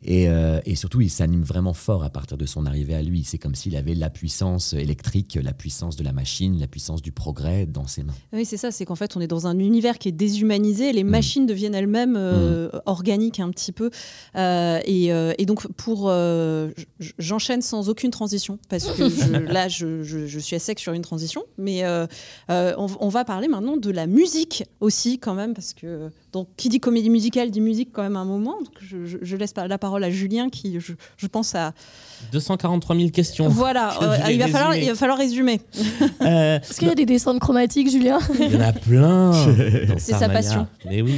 Et, euh, et surtout, il s'anime vraiment fort à partir de son arrivée à lui. C'est comme s'il avait la puissance électrique, la puissance de la machine, la puissance du progrès dans ses mains. Oui, c'est ça, c'est qu'en fait, on est dans un univers qui est déshumanisé, Mm. les machines deviennent elles-mêmes euh, organiques un petit peu. Euh, et, et donc, pour. j'enchaîne sans aucune transition, parce que je- là, je, je- je suis à sec sur une transition, mais on, on va parler maintenant de la musique aussi, quand même, parce que. Donc, qui dit comédie musicale dit musique quand même à un moment. Donc, je, je- je laisse la parole à Julien, qui, je, je pense, à. 243 000 questions. Voilà, euh, il, va falloir, résumer. il va falloir résumer. Euh, Est-ce qu'il y a des descentes chromatiques, Julien? Il y en a plein. C'est sa passion. Mais oui.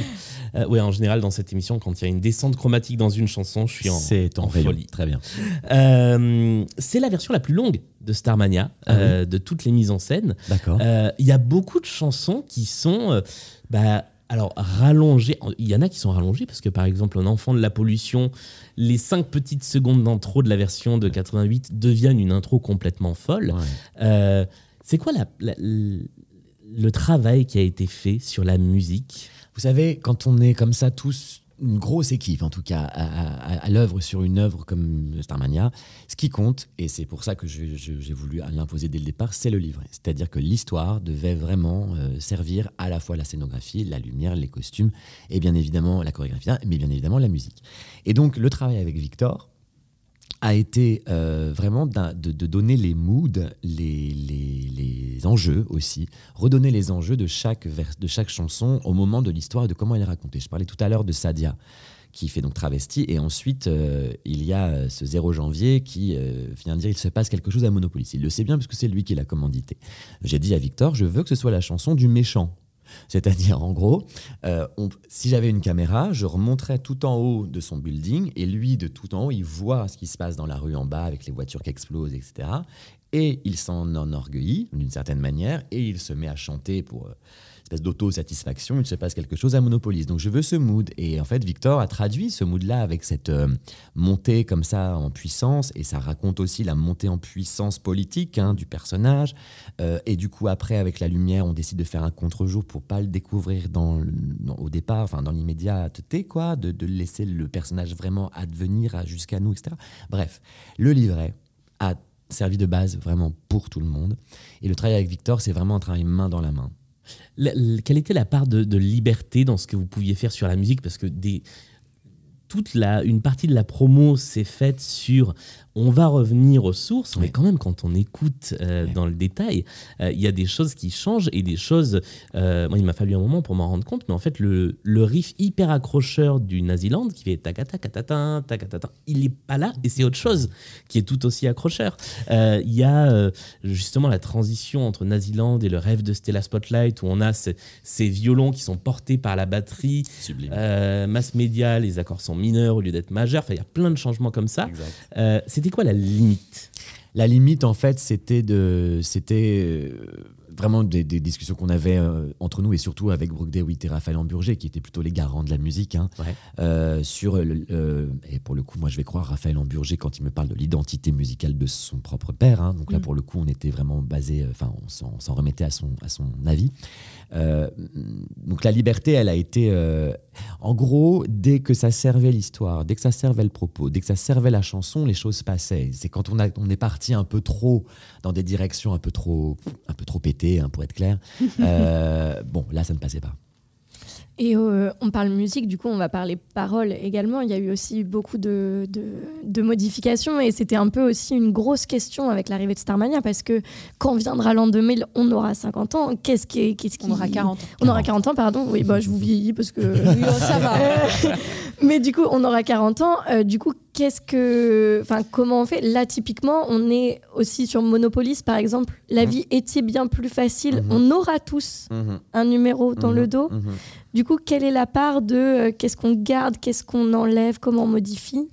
Euh, ouais, en général, dans cette émission, quand il y a une descente chromatique dans une chanson, je suis en, en rayon. folie. Très bien. Euh, c'est la version la plus longue de Starmania, Ah oui. de toutes les mises en scène. D'accord. Euh, Il y a beaucoup de chansons qui sont euh, bah, alors rallongées. Il y en a qui sont rallongées parce que par exemple, un enfant de la pollution, les cinq petites secondes d'intro de la version de 88 deviennent une intro complètement folle. Ouais. Euh, c'est quoi la- la- le travail qui a été fait sur la musique? Vous savez, quand on est comme ça tous, une grosse équipe en tout cas, à, l'œuvre sur une œuvre comme Starmania, ce qui compte, et c'est pour ça que j'ai voulu l'imposer dès le départ, c'est le livret. C'est-à-dire que l'histoire devait vraiment euh, servir à la fois la scénographie, la lumière, les costumes, et bien évidemment la chorégraphie, mais bien évidemment la musique. Et donc le travail avec Victor, a été euh, vraiment de donner les moods, les, les, les enjeux aussi, redonner les enjeux de chaque, vers- de chaque chanson au moment de l'histoire et de comment elle est racontée. Je parlais tout à l'heure de Sadia qui fait donc travesti et ensuite euh, il y a euh, ce 0 janvier qui euh, vient dire il se passe quelque chose à Monopolis. Il le sait bien parce que c'est lui qui l'a commandité. J'ai dit à Victor je veux que ce soit la chanson du méchant. C'est-à-dire, en gros, euh, si j'avais une caméra, je remonterais tout en haut de son building et lui, de tout en haut, il voit ce qui se passe dans la rue en bas avec les voitures qui explosent, etc. Et il s'en enorgueillit d'une certaine manière et il se met à chanter pour euh, espèce d'auto-satisfaction. Il se passe quelque chose à Monopolis. Donc je veux ce mood. Et en fait, Victor a traduit ce mood-là avec cette euh, montée comme ça en puissance. Et ça raconte aussi la montée en puissance politique hein, du personnage. Euh, et du coup, après, avec la lumière, on décide de faire un contre-jour pour pas le découvrir dans, au départ, enfin dans l'immédiateté, quoi, de, de laisser le personnage vraiment advenir jusqu'à nous, etc. Bref, le livret a servi de base vraiment pour tout le monde. Et le travail avec Victor, c'est vraiment un travail main dans la main. Quelle était la part de, liberté dans ce que vous pouviez faire sur la musique? Parce que toute la, une partie de la promo s'est faite sur on va revenir aux sources, mais quand même, quand on écoute euh, dans le détail, euh, il y a des choses qui changent et des choses. euh, moi, il m'a fallu un moment pour m'en rendre compte, mais en fait, le, le riff hyper accrocheur du Naziland qui fait takata katata takatata, il n'est pas là et c'est autre chose qui est tout aussi accrocheur. Il y a justement la transition entre Naziland et le rêve de Stella Spotlight où on a ces, ces violons qui sont portés par la batterie. Sublime. Masse média, les accords sont mineurs au lieu d'être majeurs. Enfin, il y a plein de changements comme ça. C'était quoi la limite? La limite, en fait, c'était de, c'était euh, vraiment des, des discussions qu'on avait euh, entre nous et surtout avec Brooke DeWitt et Raphaël Amburger, qui étaient plutôt les garants de la musique, hein, Ouais. euh, sur le- euh, et pour le coup, moi, je vais croire Raphaël Amburger quand il me parle de l'identité musicale de son propre père. hein. donc là, Mm. pour le coup, on était vraiment basé, enfin, on s'en on s'en remettait à son, à son avis. Euh, donc la liberté, elle a été, euh, en gros, dès que ça servait l'histoire, dès que ça servait le propos, dès que ça servait la chanson, les choses passaient. C'est quand on, a, on est parti un peu trop dans des directions un peu trop, un peu trop pétées, hein, pour être clair. euh, bon, là, ça ne passait pas. Et euh, on parle musique, du coup, on va parler paroles également. Il y a eu aussi beaucoup de, de, de modifications et c'était un peu aussi une grosse question avec l'arrivée de Starmania parce que quand viendra l'an 2000, on aura 50 ans. Qu'est-ce qui, qu'est-ce qui... On aura 40 ans. On aura 40 ans, pardon. Oui, bah, je vous vieillis parce que. Oui, oh, ça va. Mais du coup, on aura 40 ans. Euh, du coup, qu'est-ce que. Enfin, comment on fait? Là, typiquement, on est aussi sur Monopolis, par exemple. La Mhm. vie était bien plus facile. Mhm. On aura tous un numéro dans le dos. Du coup, quelle est la part de euh, qu'est-ce qu'on garde, qu'est-ce qu'on enlève, comment on modifie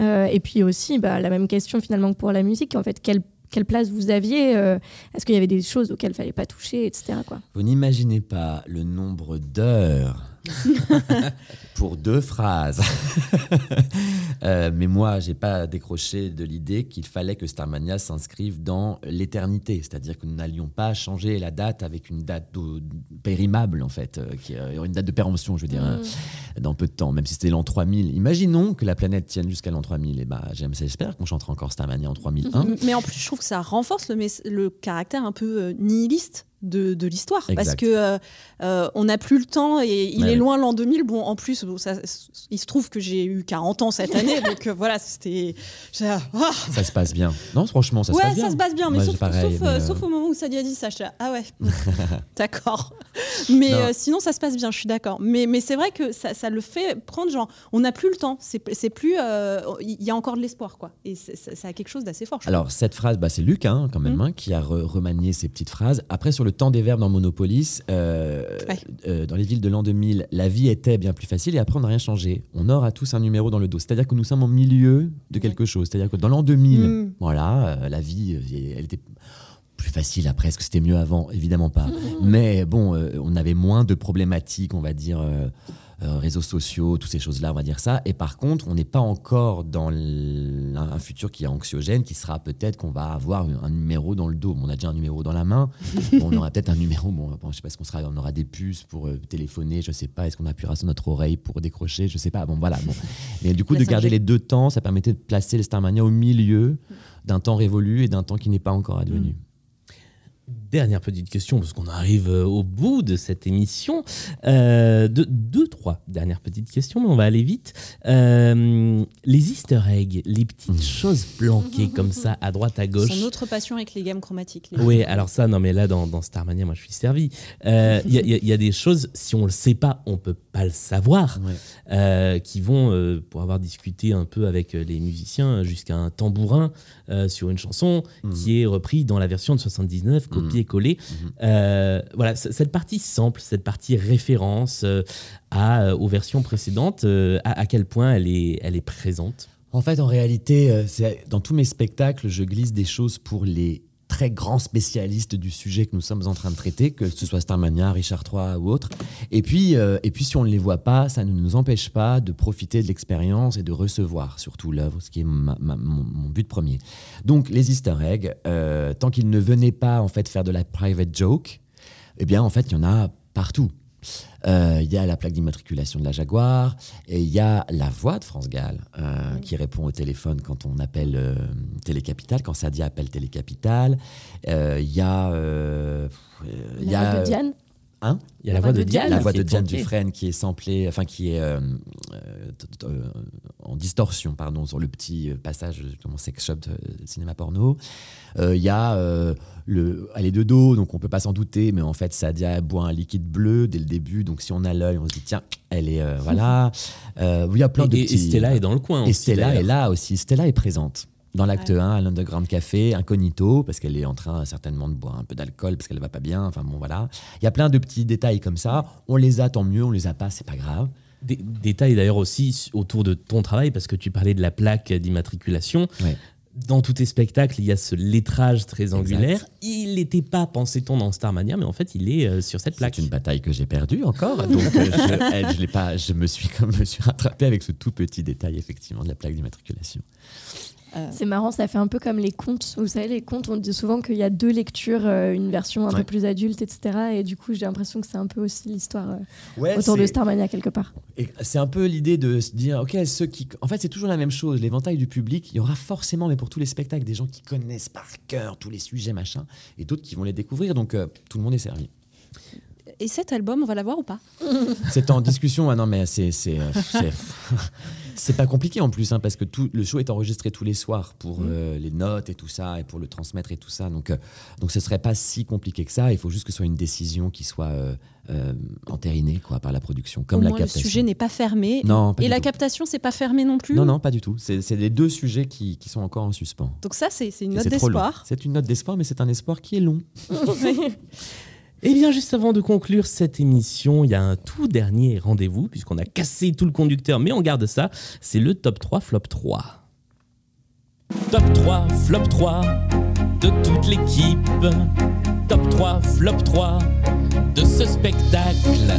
Euh, Et puis aussi, bah, la même question finalement que pour la musique. En fait, quelle, quelle place vous aviez euh, Est-ce qu'il y avait des choses auxquelles il fallait pas toucher, etc. Quoi. Vous n'imaginez pas le nombre d'heures pour deux phrases. Euh, mais moi, j'ai pas décroché de l'idée qu'il fallait que Starmania s'inscrive dans l'éternité, c'est-à-dire que nous n'allions pas changer la date avec une date périmable en fait, euh, qui euh, une date de péremption, je veux dire, hein, dans peu de temps, même si c'était l'an 3000. Imaginons que la planète tienne jusqu'à l'an 3000. Et bah, j'aime- j'espère qu'on chantera encore Starmania en 3001. Mais en plus, je trouve que ça renforce le, le caractère un peu euh, nihiliste de, de l'histoire. Parce que euh, euh, on n'a plus le temps et il Ouais, est loin l'an 2000. Bon, en plus, ça- il se trouve que j'ai eu 40 ans cette année. donc euh, voilà, c'était. j'ai- ah Ça se passe bien. Non, franchement, ça ouais, se passe bien. ça se passe bien, mais Moi, sauf, pareil, sauf, mais, euh, euh, sauf au moment où Sadia dit ça. Je suis là, ah ouais, d'accord. Mais Non. euh, sinon, ça se passe bien, je suis d'accord. Mais, mais c'est vrai que ça, ça le fait prendre, genre, on n'a plus le temps. C'est plus. Il y a encore de l'espoir, quoi. Et ça, ça a quelque chose d'assez fort. je Alors, cette phrase, bah, c'est Luc, hein, quand même, Mm. hein, qui a re- remanié ces petites phrases. Après, sur le temps des verbes dans Monopolis, Ouais. dans les villes de l'an 2000, la vie était bien plus facile et après, on n'a rien changé. On aura tous un numéro dans le dos. C'est-à-dire que nous sommes au milieu de quelque chose. C'est-à-dire que dans l'an 2000, Mm. voilà, euh, la vie, euh, elle était plus facile après. Est-ce que c'était mieux avant? Évidemment pas. Mais bon, euh, on avait moins de problématiques, on va dire, euh, euh, réseaux sociaux, toutes ces choses-là, on va dire ça. Et par contre, on n'est pas encore dans un futur qui est anxiogène, qui sera peut-être qu'on va avoir un numéro dans le dos. Bon, on a déjà un numéro dans la main. Bon, on aura peut-être un numéro, bon, bon, je sais pas ce qu'on sera, on aura des puces pour euh, téléphoner, je sais pas, est-ce qu'on appuiera sur notre oreille pour décrocher, je sais pas. Bon, voilà. Bon. Mais du coup, de garder 5G. les deux temps, ça permettait de placer le Starmania au milieu d'un temps révolu et d'un temps qui n'est pas encore advenu. Dernière petite question, parce qu'on arrive euh, au bout de cette émission. Euh, de, deux, trois dernières petites questions, mais on va aller vite. Euh, les easter eggs, les petites choses planquées comme ça, à droite, à gauche. Son autre passion avec les gammes chromatiques. les- Oui, alors ça, non, mais là, dans, dans Starmania, moi, je suis servi. Euh, Il y, a- il y a- il y a des choses, si on le sait pas, on peut pas le savoir, Ouais. euh, qui vont, euh, pour avoir discuté un peu avec les musiciens, jusqu'à un tambourin euh, sur une chanson Mhm. qui est repris dans la version de 79, copié-collé. Euh, voilà, cette partie sample, cette partie référence euh, à, euh, aux versions précédentes, à, à quel point elle est, elle est présente? En fait, en réalité, dans tous mes spectacles, je glisse des choses pour les très grands spécialistes du sujet que nous sommes en train de traiter, que ce soit Starmania, Richard III ou autre. Et puis, euh, et puis si on ne les voit pas, ça ne nous empêche pas de profiter de l'expérience et de recevoir surtout l'œuvre, ce qui est mon but premier. Donc, les easter eggs, euh, tant qu'ils ne venaient pas en fait faire de la private joke, eh bien, en fait, il y en a partout. Euh, Il y a la plaque d'immatriculation de la Jaguar, et il y a la voix de France Gall euh, qui répond au téléphone quand on appelle euh, Télécapital, quand Sadia appelle Télécapital. Euh, Il y a. euh, euh, il y La a voix de Diane. Hein Il y a la, voix de Diane. la voix de Diane. Dufresne qui est samplée, enfin qui est euh, euh, en distorsion, pardon, sur le petit euh, passage de mon sex shop de cinéma porno. Euh, Il y a le, elle est de dos, donc on peut pas s'en douter, mais en fait Sadia boit un liquide bleu dès le début, donc si on a l'œil, on se dit tiens, elle est voilà. Il y a plein de Et, et petits. Stella est dans le coin. Et Stella est là aussi. Stella est présente. Dans l'acte Ouais. 1, à l'Underground Café, incognito, parce qu'elle est en train certainement de boire un peu d'alcool, parce qu'elle va pas bien. Enfin bon, voilà. Il y a plein de petits détails comme ça. On les a, tant mieux. On les a pas, c'est pas grave. Des détails d'ailleurs aussi autour de ton travail, parce que tu parlais de la plaque d'immatriculation. Ouais. Dans tous tes spectacles, il y a ce lettrage très Exact. angulaire. Il n'était pas, pensait-on, dans Starmania, mais en fait, il est euh, sur cette plaque. C'est une bataille que j'ai perdue encore. Donc, euh, je, elle, je l'ai pas, je me suis comme me suis rattrapé avec ce tout petit détail, effectivement, de la plaque d'immatriculation. C'est marrant, ça fait un peu comme les contes. Vous savez, les contes, on dit souvent qu'il y a deux lectures, euh, une version un Ouais. peu plus adulte, etc. Et du coup, j'ai l'impression que c'est un peu aussi l'histoire euh, Ouais, autour de Starmania quelque part. Et c'est un peu l'idée de se dire, ok, ceux qui, en fait, c'est toujours la même chose. L'éventail du public, il y aura forcément, mais pour tous les spectacles, des gens qui connaissent par cœur tous les sujets, machin, et d'autres qui vont les découvrir. Donc, euh, tout le monde est servi. Et cet album, on va l'avoir ou pas? C'est en discussion. Ah non, mais c'est c'est pas compliqué en plus, hein, parce que tout le show est enregistré tous les soirs pour euh, les notes et tout ça, et pour le transmettre et tout ça. Donc, euh, donc ce serait pas si compliqué que ça. Il faut juste que ce soit une décision qui soit euh, euh, entérinée quoi par la production, comme Au la moins, le captation. sujet n'est pas fermé. Non, pas Et la tout. captation, c'est pas fermé non plus Non, non, pas du tout. C'est les deux sujets qui, qui sont encore en suspens. Donc ça, c'est une note d'espoir. C'est une note d'espoir, mais c'est un espoir qui est long. Eh bien, juste avant de conclure cette émission, il y a un tout dernier rendez-vous, puisqu'on a cassé tout le conducteur, mais on garde ça. C'est le top 3, flop 3. Top 3, flop 3 de toute l'équipe. Top 3, flop 3 de ce spectacle.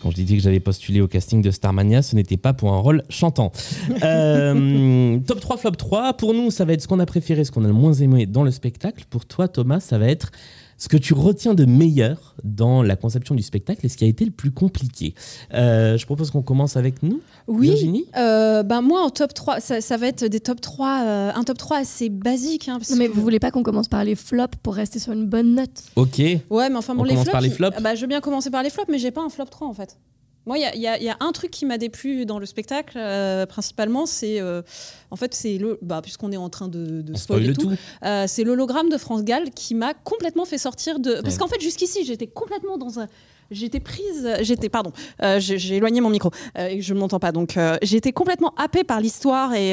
Quand je disais que j'allais postuler au casting de Starmania, ce n'était pas pour un rôle chantant. Euh, top 3, flop 3. Pour nous, ça va être ce qu'on a préféré, ce qu'on a le moins aimé dans le spectacle. Pour toi, Thomas, ça va être ce que tu retiens de meilleur dans la conception du spectacle et ce qui a été le plus compliqué. Euh, je propose qu'on commence avec nous. Oui. Virginie Euh, ben moi, en top 3, ça, ça va être des top 3, euh, un top 3 assez basique. hein, parce Non, mais que- vous voulez pas qu'on commence par les flops pour rester sur une bonne note? Ok. Ouais, mais enfin, bon, On les commence flops. par les flops? Ah bah, Je veux bien commencer par les flops, mais j'ai pas un flop 3 en fait. Moi, il y a, y y un truc qui m'a déplu dans le spectacle, euh, principalement, c'est. euh, en fait, c'est le. Bah, Puisqu'on est en train de, de spoiler spoil tout, tout. euh, c'est l'hologramme de France Gall qui m'a complètement fait sortir de. Parce Ouais. qu'en fait, jusqu'ici, j'étais complètement dans un. J'étais prise, j'étais, pardon, euh, j'ai éloigné mon micro euh, et je ne m'entends pas. Donc, euh, j'étais complètement happée par l'histoire et,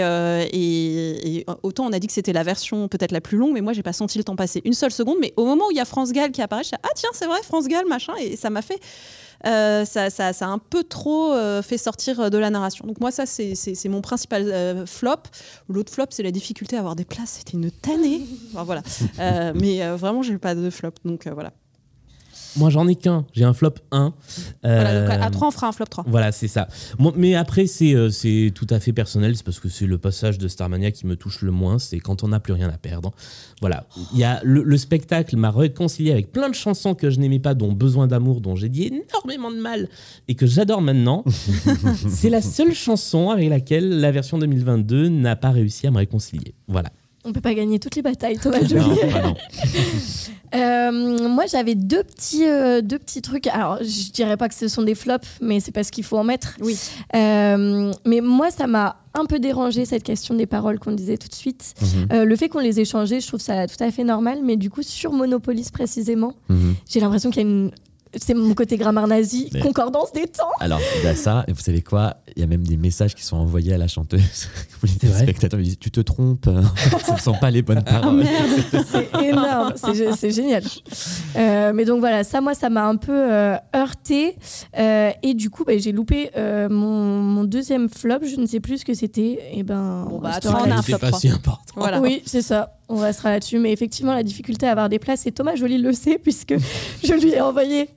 et, et autant on a dit que c'était la version peut-être la plus longue, mais moi, j'ai pas senti le temps passer une seule seconde. Mais au moment où il y a France Gall qui apparaît, je suis ah tiens, c'est vrai, France Gall, machin, et ça m'a fait. Euh, ça, ça, ça a un peu trop euh, fait sortir de la narration. Donc moi, ça, c'est- mon principal euh, flop. L'autre flop, c'est la difficulté à avoir des places. C'était une tannée. Voilà. Euh, mais euh, vraiment, j'ai eu pas de flop. Donc euh, voilà. Moi, j'en ai qu'un. J'ai un flop 1. Voilà, donc à Euh, 3, on fera un flop 3. Voilà, c'est ça. Mais après, c'est euh, c'est tout à fait personnel. C'est parce que c'est le passage de Starmania qui me touche le moins. C'est quand on n'a plus rien à perdre. Voilà. Il y a le, le spectacle m'a réconcilié avec plein de chansons que je n'aimais pas, dont Besoin d'amour, dont j'ai dit énormément de mal et que j'adore maintenant. c'est la seule chanson avec laquelle la version 2022 n'a pas réussi à me réconcilier. Voilà. On peut pas gagner toutes les batailles, Thomas Non, Joly. non. Euh, moi, j'avais deux petits, euh, deux petits trucs. Alors, je dirais pas que ce sont des flops, mais c'est parce qu'il faut en mettre. Oui. Euh, mais moi, ça m'a un peu dérangé cette question des paroles qu'on disait tout de suite. Mhm, Euh, le fait qu'on les ait changées, je trouve ça tout à fait normal. Mais du coup, sur Monopolis précisément, mhm. j'ai l'impression qu'il y a une. C'est mon côté grammaire nazi, Mais- concordance des temps. Alors, il y a ça, et vous savez quoi? Il y a même des messages qui sont envoyés à la chanteuse. Vous les spectateurs ils disent Tu te trompes, ce ne sont pas les bonnes Oh paroles. merde C'est énorme, c'est gé- c'est génial. Euh, mais donc voilà, ça, moi, ça m'a un peu euh, heurté. Euh, et du coup, bah, j'ai loupé euh, mon, mon deuxième flop. Je ne sais plus ce que c'était. Et ben, Bon, on bah, as un flop pas si important. Voilà. Oui, c'est ça. On restera là-dessus. Mais effectivement, la difficulté à avoir des places, et Thomas Joly le sait, puisque je lui ai envoyé,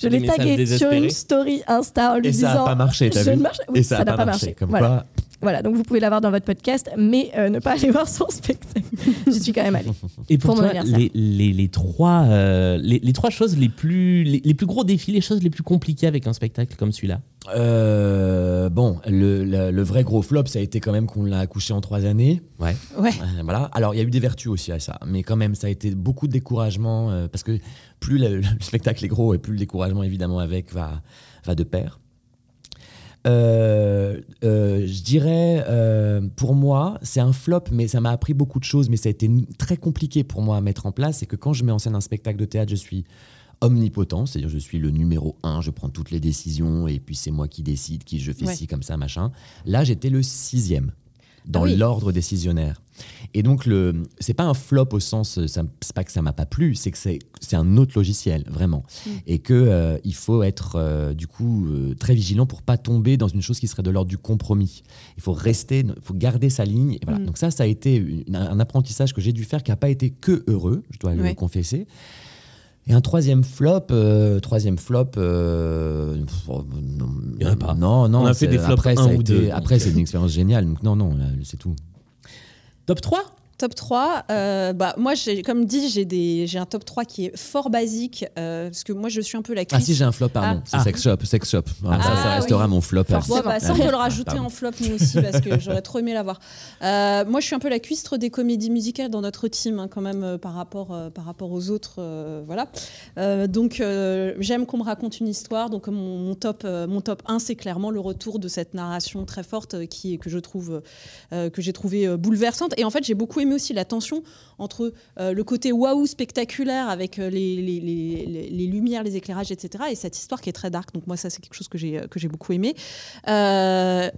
je l'ai tagué sur une story Insta en lui Et ça disant. n'a pas marché, t'as vu marche- oui, Et ça n'a pas, marché. Comme voilà. quoi, Voilà, donc vous pouvez l'avoir dans votre podcast, mais euh, ne pas aller voir son spectacle. J'y suis quand même allée. Et pour, Pour mon toi, anniversaire. les, les, les trois, euh, les, les trois choses les plus, les, les plus gros défis, les choses les plus compliquées avec un spectacle comme celui-là? Euh, bon, le, le- le vrai gros flop, ça a été quand même qu'on l'a accouché en trois années. Ouais. Ouais. Euh, voilà. Alors, il y a eu des vertus aussi à ça, mais quand même, ça a été beaucoup de découragement euh, parce que plus le, le spectacle est gros et plus le découragement, évidemment, avec va, va de pair. Euh, euh, je dirais, euh, pour moi, c'est un flop, mais ça m'a appris beaucoup de choses, mais ça a été très compliqué pour moi à mettre en place. C'est que quand je mets en scène un spectacle de théâtre, je suis omnipotent, c'est-à-dire je suis le numéro un, je prends toutes les décisions et puis c'est moi qui décide, qui je fais Ouais. ci comme ça, machin. Là, j'étais le sixième dans oui. l'ordre décisionnaire. Et donc, le, c'est pas un flop au sens, euh, c'est pas que ça m'a pas plu, c'est que c'est, un autre logiciel, vraiment. Mm. Et que euh, il faut être, euh, du coup, euh, très vigilant pour pas tomber dans une chose qui serait de l'ordre du compromis. Il faut rester, il faut garder sa ligne. Et voilà. Mm. Donc ça, ça a été une- un apprentissage que j'ai dû faire qui n'a pas été que heureux, je dois le confesser. Et un troisième flop, euh, troisième flop, euh, pff, non, Il y en a pas. non, non. On a fait c'est- des flops après, un ça a ou été- deux, donc, Après, c'est euh. une expérience géniale. Donc non, non, là, c'est tout. Top 3 Top 3, euh, bah, moi, comme dit, j'ai un top 3 qui est fort basique, euh, parce que moi, je suis un peu la Ah cuisse. si, j'ai un flop, pardon. Ah. c'est Ah. Sex Shop, Sex Shop. Voilà, ça, Ah, ça restera oui. mon flop. Forcément. Ouais, bah, ça, on Ouais. peut le rajouter Pardon. en flop, nous aussi, parce que j'aurais trop aimé l'avoir. Euh, moi, je suis un peu la cuistre des comédies musicales dans notre team, hein, quand même, par, rapport, par rapport aux autres. voilà. Donc, j'aime qu'on me raconte une histoire. Donc, mon, mon top, mon top 1, c'est clairement le retour de cette narration très forte qui, que je trouve, que j'ai trouvé euh, bouleversante. Et en fait, j'ai beaucoup aimé aussi la tension entre euh, le côté waouh spectaculaire avec euh, les, les, les- les- les lumières, les éclairages, etc. Et cette histoire qui est très dark. Donc moi, ça, c'est quelque chose que j'ai que j'ai beaucoup aimé. Euh,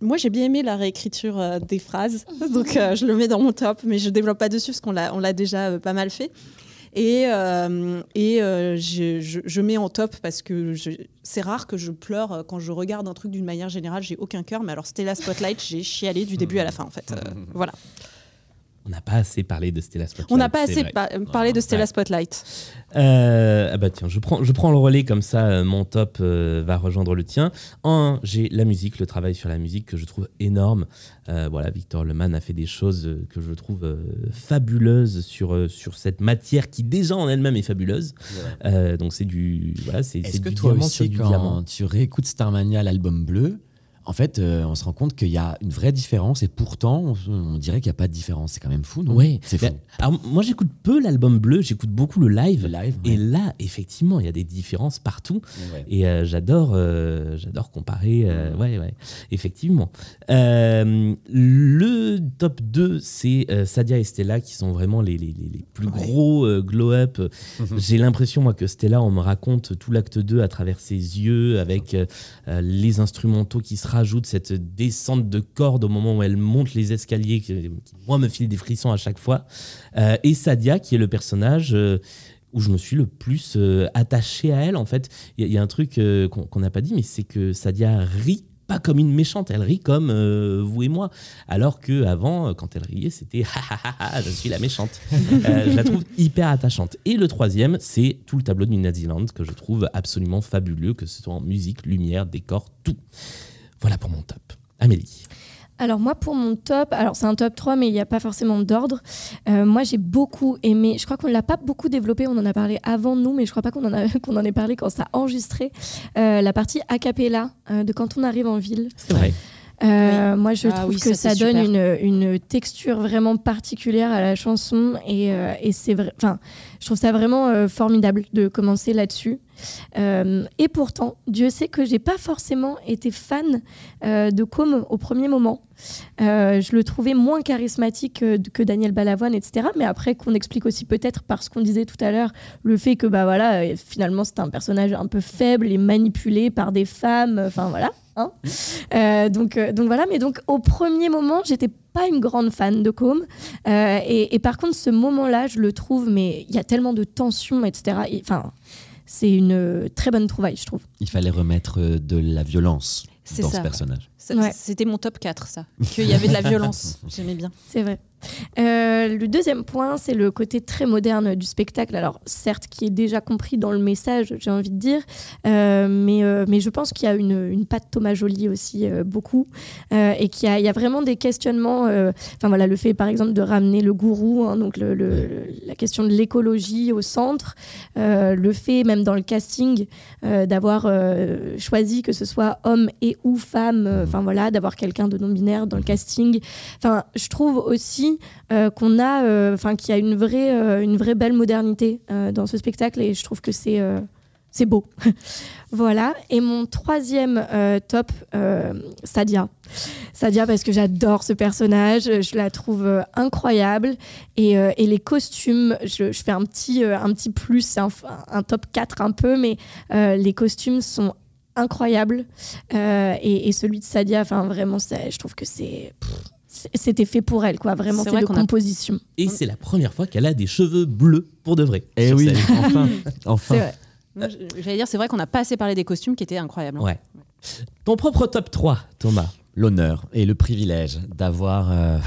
moi, j'ai bien aimé la réécriture euh, des phrases, donc euh, je le mets dans mon top, mais je développe pas dessus parce qu'on l'a on l'a déjà euh, pas mal fait. Et, euh, et euh, je, je- je mets en top parce que je- c'est rare que je pleure euh, quand je regarde un truc d'une manière générale. J'ai aucun cœur, mais alors Stella Spotlight, j'ai chialé du début à la fin en fait. Euh, voilà. On n'a pas assez parlé de Stella Spotlight. On n'a pas assez pa- parlé de Stella Ouais. Spotlight. Euh, ah bah tiens, je prends, je prends le relais comme ça, euh, mon top euh, va rejoindre le tien. En un, j'ai la musique, le travail sur la musique que je trouve énorme. Euh, voilà, Victor Leman a fait des choses euh, que je trouve euh, fabuleuses sur, euh, sur cette matière qui déjà en elle-même est fabuleuse. Euh, donc c'est du, voilà, c'est Est-ce c'est que du toi diamant sur aussi, du quand diamant. tu réécoutes Starmania, l'album bleu, en fait, euh, on se rend compte qu'il y a une vraie différence et pourtant, on, on dirait qu'il n'y a pas de différence. C'est quand même fou, non? Oui, C'est fou. Alors, moi, j'écoute peu l'album bleu, j'écoute beaucoup le live. Le live, Et là, effectivement, il y a des différences partout. Ouais. Et euh, j'adore, euh, j'adore comparer. ouais, ouais, effectivement. Le top 2, c'est Sadia et Stella qui sont vraiment les, les, les- les plus gros glow-up. J'ai l'impression, moi, que Stella, on me raconte tout l'acte 2 à travers ses yeux, avec les instrumentaux qui se rajoutent, cette descente de corde au moment où elle monte les escaliers, qui, qui, moi, me file des frissons à chaque fois. Euh, et Sadia, qui est le personnage. euh, où je me suis le plus euh, attaché à elle, en fait. Il y, a- il y a un truc qu'on n'a pas dit, mais c'est que Sadia rit pas comme une méchante, elle rit comme euh, vous et moi. Alors que avant, quand elle riait, c'était je suis la méchante. Euh, je la trouve hyper attachante. Et le troisième, c'est tout le tableau de New Zealand que je trouve absolument fabuleux, que ce soit en musique, lumière, décor, tout. Voilà pour mon top. Amélie. Alors moi pour mon top, alors c'est un top 3 mais il n'y a pas forcément d'ordre. Euh, moi j'ai beaucoup aimé, je crois qu'on ne l'a pas beaucoup développé, on en a parlé avant nous mais je crois pas qu'on en, a, qu'on en ait parlé quand ça a enregistré, euh, la partie a cappella euh, de quand on arrive en ville. C'est vrai. Euh, Moi, je Ah trouve oui, que ça, donne une, une texture vraiment particulière à la chanson et, euh, et c'est vrai. Enfin, je trouve ça vraiment euh, formidable de commencer là-dessus. Et pourtant, Dieu sait que j'ai pas forcément été fan de Com au premier moment. Je le trouvais moins charismatique que, Daniel Balavoine, etc. Mais après, qu'on explique aussi peut-être par ce qu'on disait tout à l'heure, le fait que bah voilà, finalement, c'est un personnage un peu faible et manipulé par des femmes. Enfin voilà. Hein. Euh, donc, euh, donc voilà. Mais donc au premier moment, j'étais pas une grande fan de Com. Euh, et, et par contre, ce moment-là, je le trouve, mais il y a tellement de tension, etc. Et, Enfin, c'est une très bonne trouvaille, je trouve. Il fallait remettre de la violence dans ça. ce personnage. Ouais. C'était mon top 4, ça. Qu'il y avait de la violence. J'aimais bien. C'est vrai. Euh, le deuxième point, c'est le côté très moderne du spectacle. Alors, certes, qui est déjà compris dans le message, j'ai envie de dire, euh, mais, euh, mais je pense qu'il y a une, une patte Thomas Joly aussi, euh, beaucoup, euh, et qu'il y a, il y a vraiment des questionnements. euh, Enfin, voilà, le fait, par exemple, de ramener le gourou, hein, donc le, le- le- la question de l'écologie au centre, euh, le fait, même dans le casting, euh, d'avoir euh, choisi que ce soit homme et ou femme, euh, enfin voilà, d'avoir quelqu'un de non-binaire dans le casting. Enfin, je trouve aussi euh, qu'on a, euh, enfin, qu'il y a une vraie, euh, une vraie belle modernité dans ce spectacle et je trouve que c'est c'est beau. voilà. Et mon troisième top, Sadia. Sadia parce que j'adore ce personnage, je la trouve incroyable et, les costumes, je, fais un petit, un petit plus, un, un top 4 un peu, mais les costumes sont incroyables Euh, et, et celui de Sadia, enfin vraiment, je trouve que c'est c'était fait pour elle, quoi. Vraiment, C'est vrai de a- composition. Et c'est la première fois qu'elle a des cheveux bleus pour de vrai. Eh sur oui, enfin, C'est enfin. J'allais dire, c'est vrai qu'on n'a pas assez parlé des costumes qui étaient incroyables. Ouais. Ton propre top 3, Thomas. L'honneur et le privilège d'avoir euh,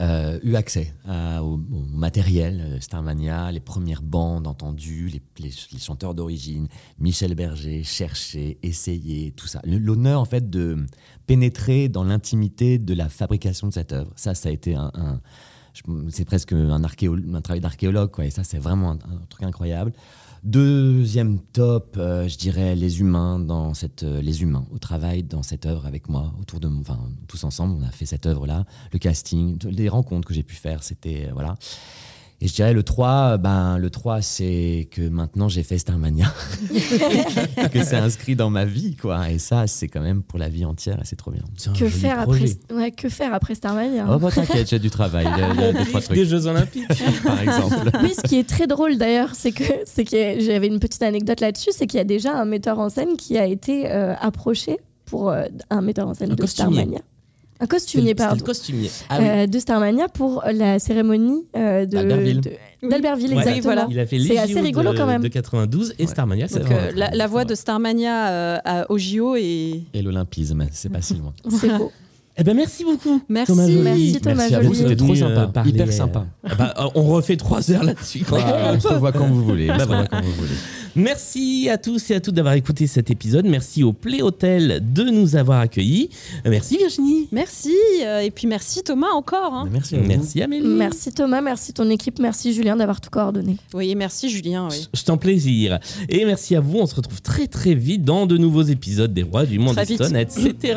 euh, eu accès au, au matériel euh, Starmania, les premières bandes entendues, les, chanteurs d'origine, Michel Berger, chercher, essayer, tout ça. L'honneur, en fait, de pénétrer dans l'intimité de la fabrication de cette œuvre. Ça, ça a été un. c'est presque un, travail d'archéologue, quoi. Et ça, c'est vraiment un truc incroyable. Deuxième top, euh, je dirais les humains dans cette, euh, les humains au travail dans cette œuvre avec moi, autour de, mon- enfin tous ensemble, on a fait cette œuvre-là, le casting, les rencontres que j'ai pu faire, c'était euh, voilà. Et je dirais le 3, ben le 3 c'est que maintenant j'ai fait Starmania, que c'est inscrit dans ma vie quoi. Et ça c'est quand même pour la vie entière et c'est trop bien. Que faire, projet. après, ouais, que faire après Starmania Oh bah t'inquiète, j'ai du travail, il y a, il y a deux trois Des Jeux Olympiques. par exemple. Oui, ce qui est très drôle d'ailleurs, c'est que, c'est que j'avais une petite anecdote là-dessus, c'est qu'il y a déjà un metteur en scène qui a été euh, approché pour euh, un metteur en scène Un de costumier. Starmania. Un costumier, pardon. costumier. Ah oui. euh, de Starmania pour la cérémonie euh, de D'Albertville. de- d'Albertville, Ouais. exactement. voilà. Il a fait C'est les assez rigolo de, quand même. de 92 et Starmania, c'est Donc, euh, la, la voix de Starmania euh, à- au JO et Et l'olympisme, c'est pas si loin. C'est beau. Eh ben merci beaucoup. Merci. Thomas Joly. Merci, Thomas Joly. c'était trop euh, sympa, parler, hyper euh, sympa. Ah bah, euh, on refait trois heures là-dessus. on se revoit quand vous voulez. On Bah, se revoit voilà. quand vous voulez. Merci à tous et à toutes d'avoir écouté cet épisode. Merci au Play Hotel de nous avoir accueillis. Euh, Merci Virginie. merci. euh, et puis merci Thomas encore. hein. Merci à. Merci Amélie. Merci Thomas, merci ton équipe, merci Julien d'avoir tout coordonné. Oui, merci Julien. oui. Je t'en plaisir. Et merci à vous. On se retrouve très très vite dans de nouveaux épisodes des Rois du Monde Très vite. Stone, etc.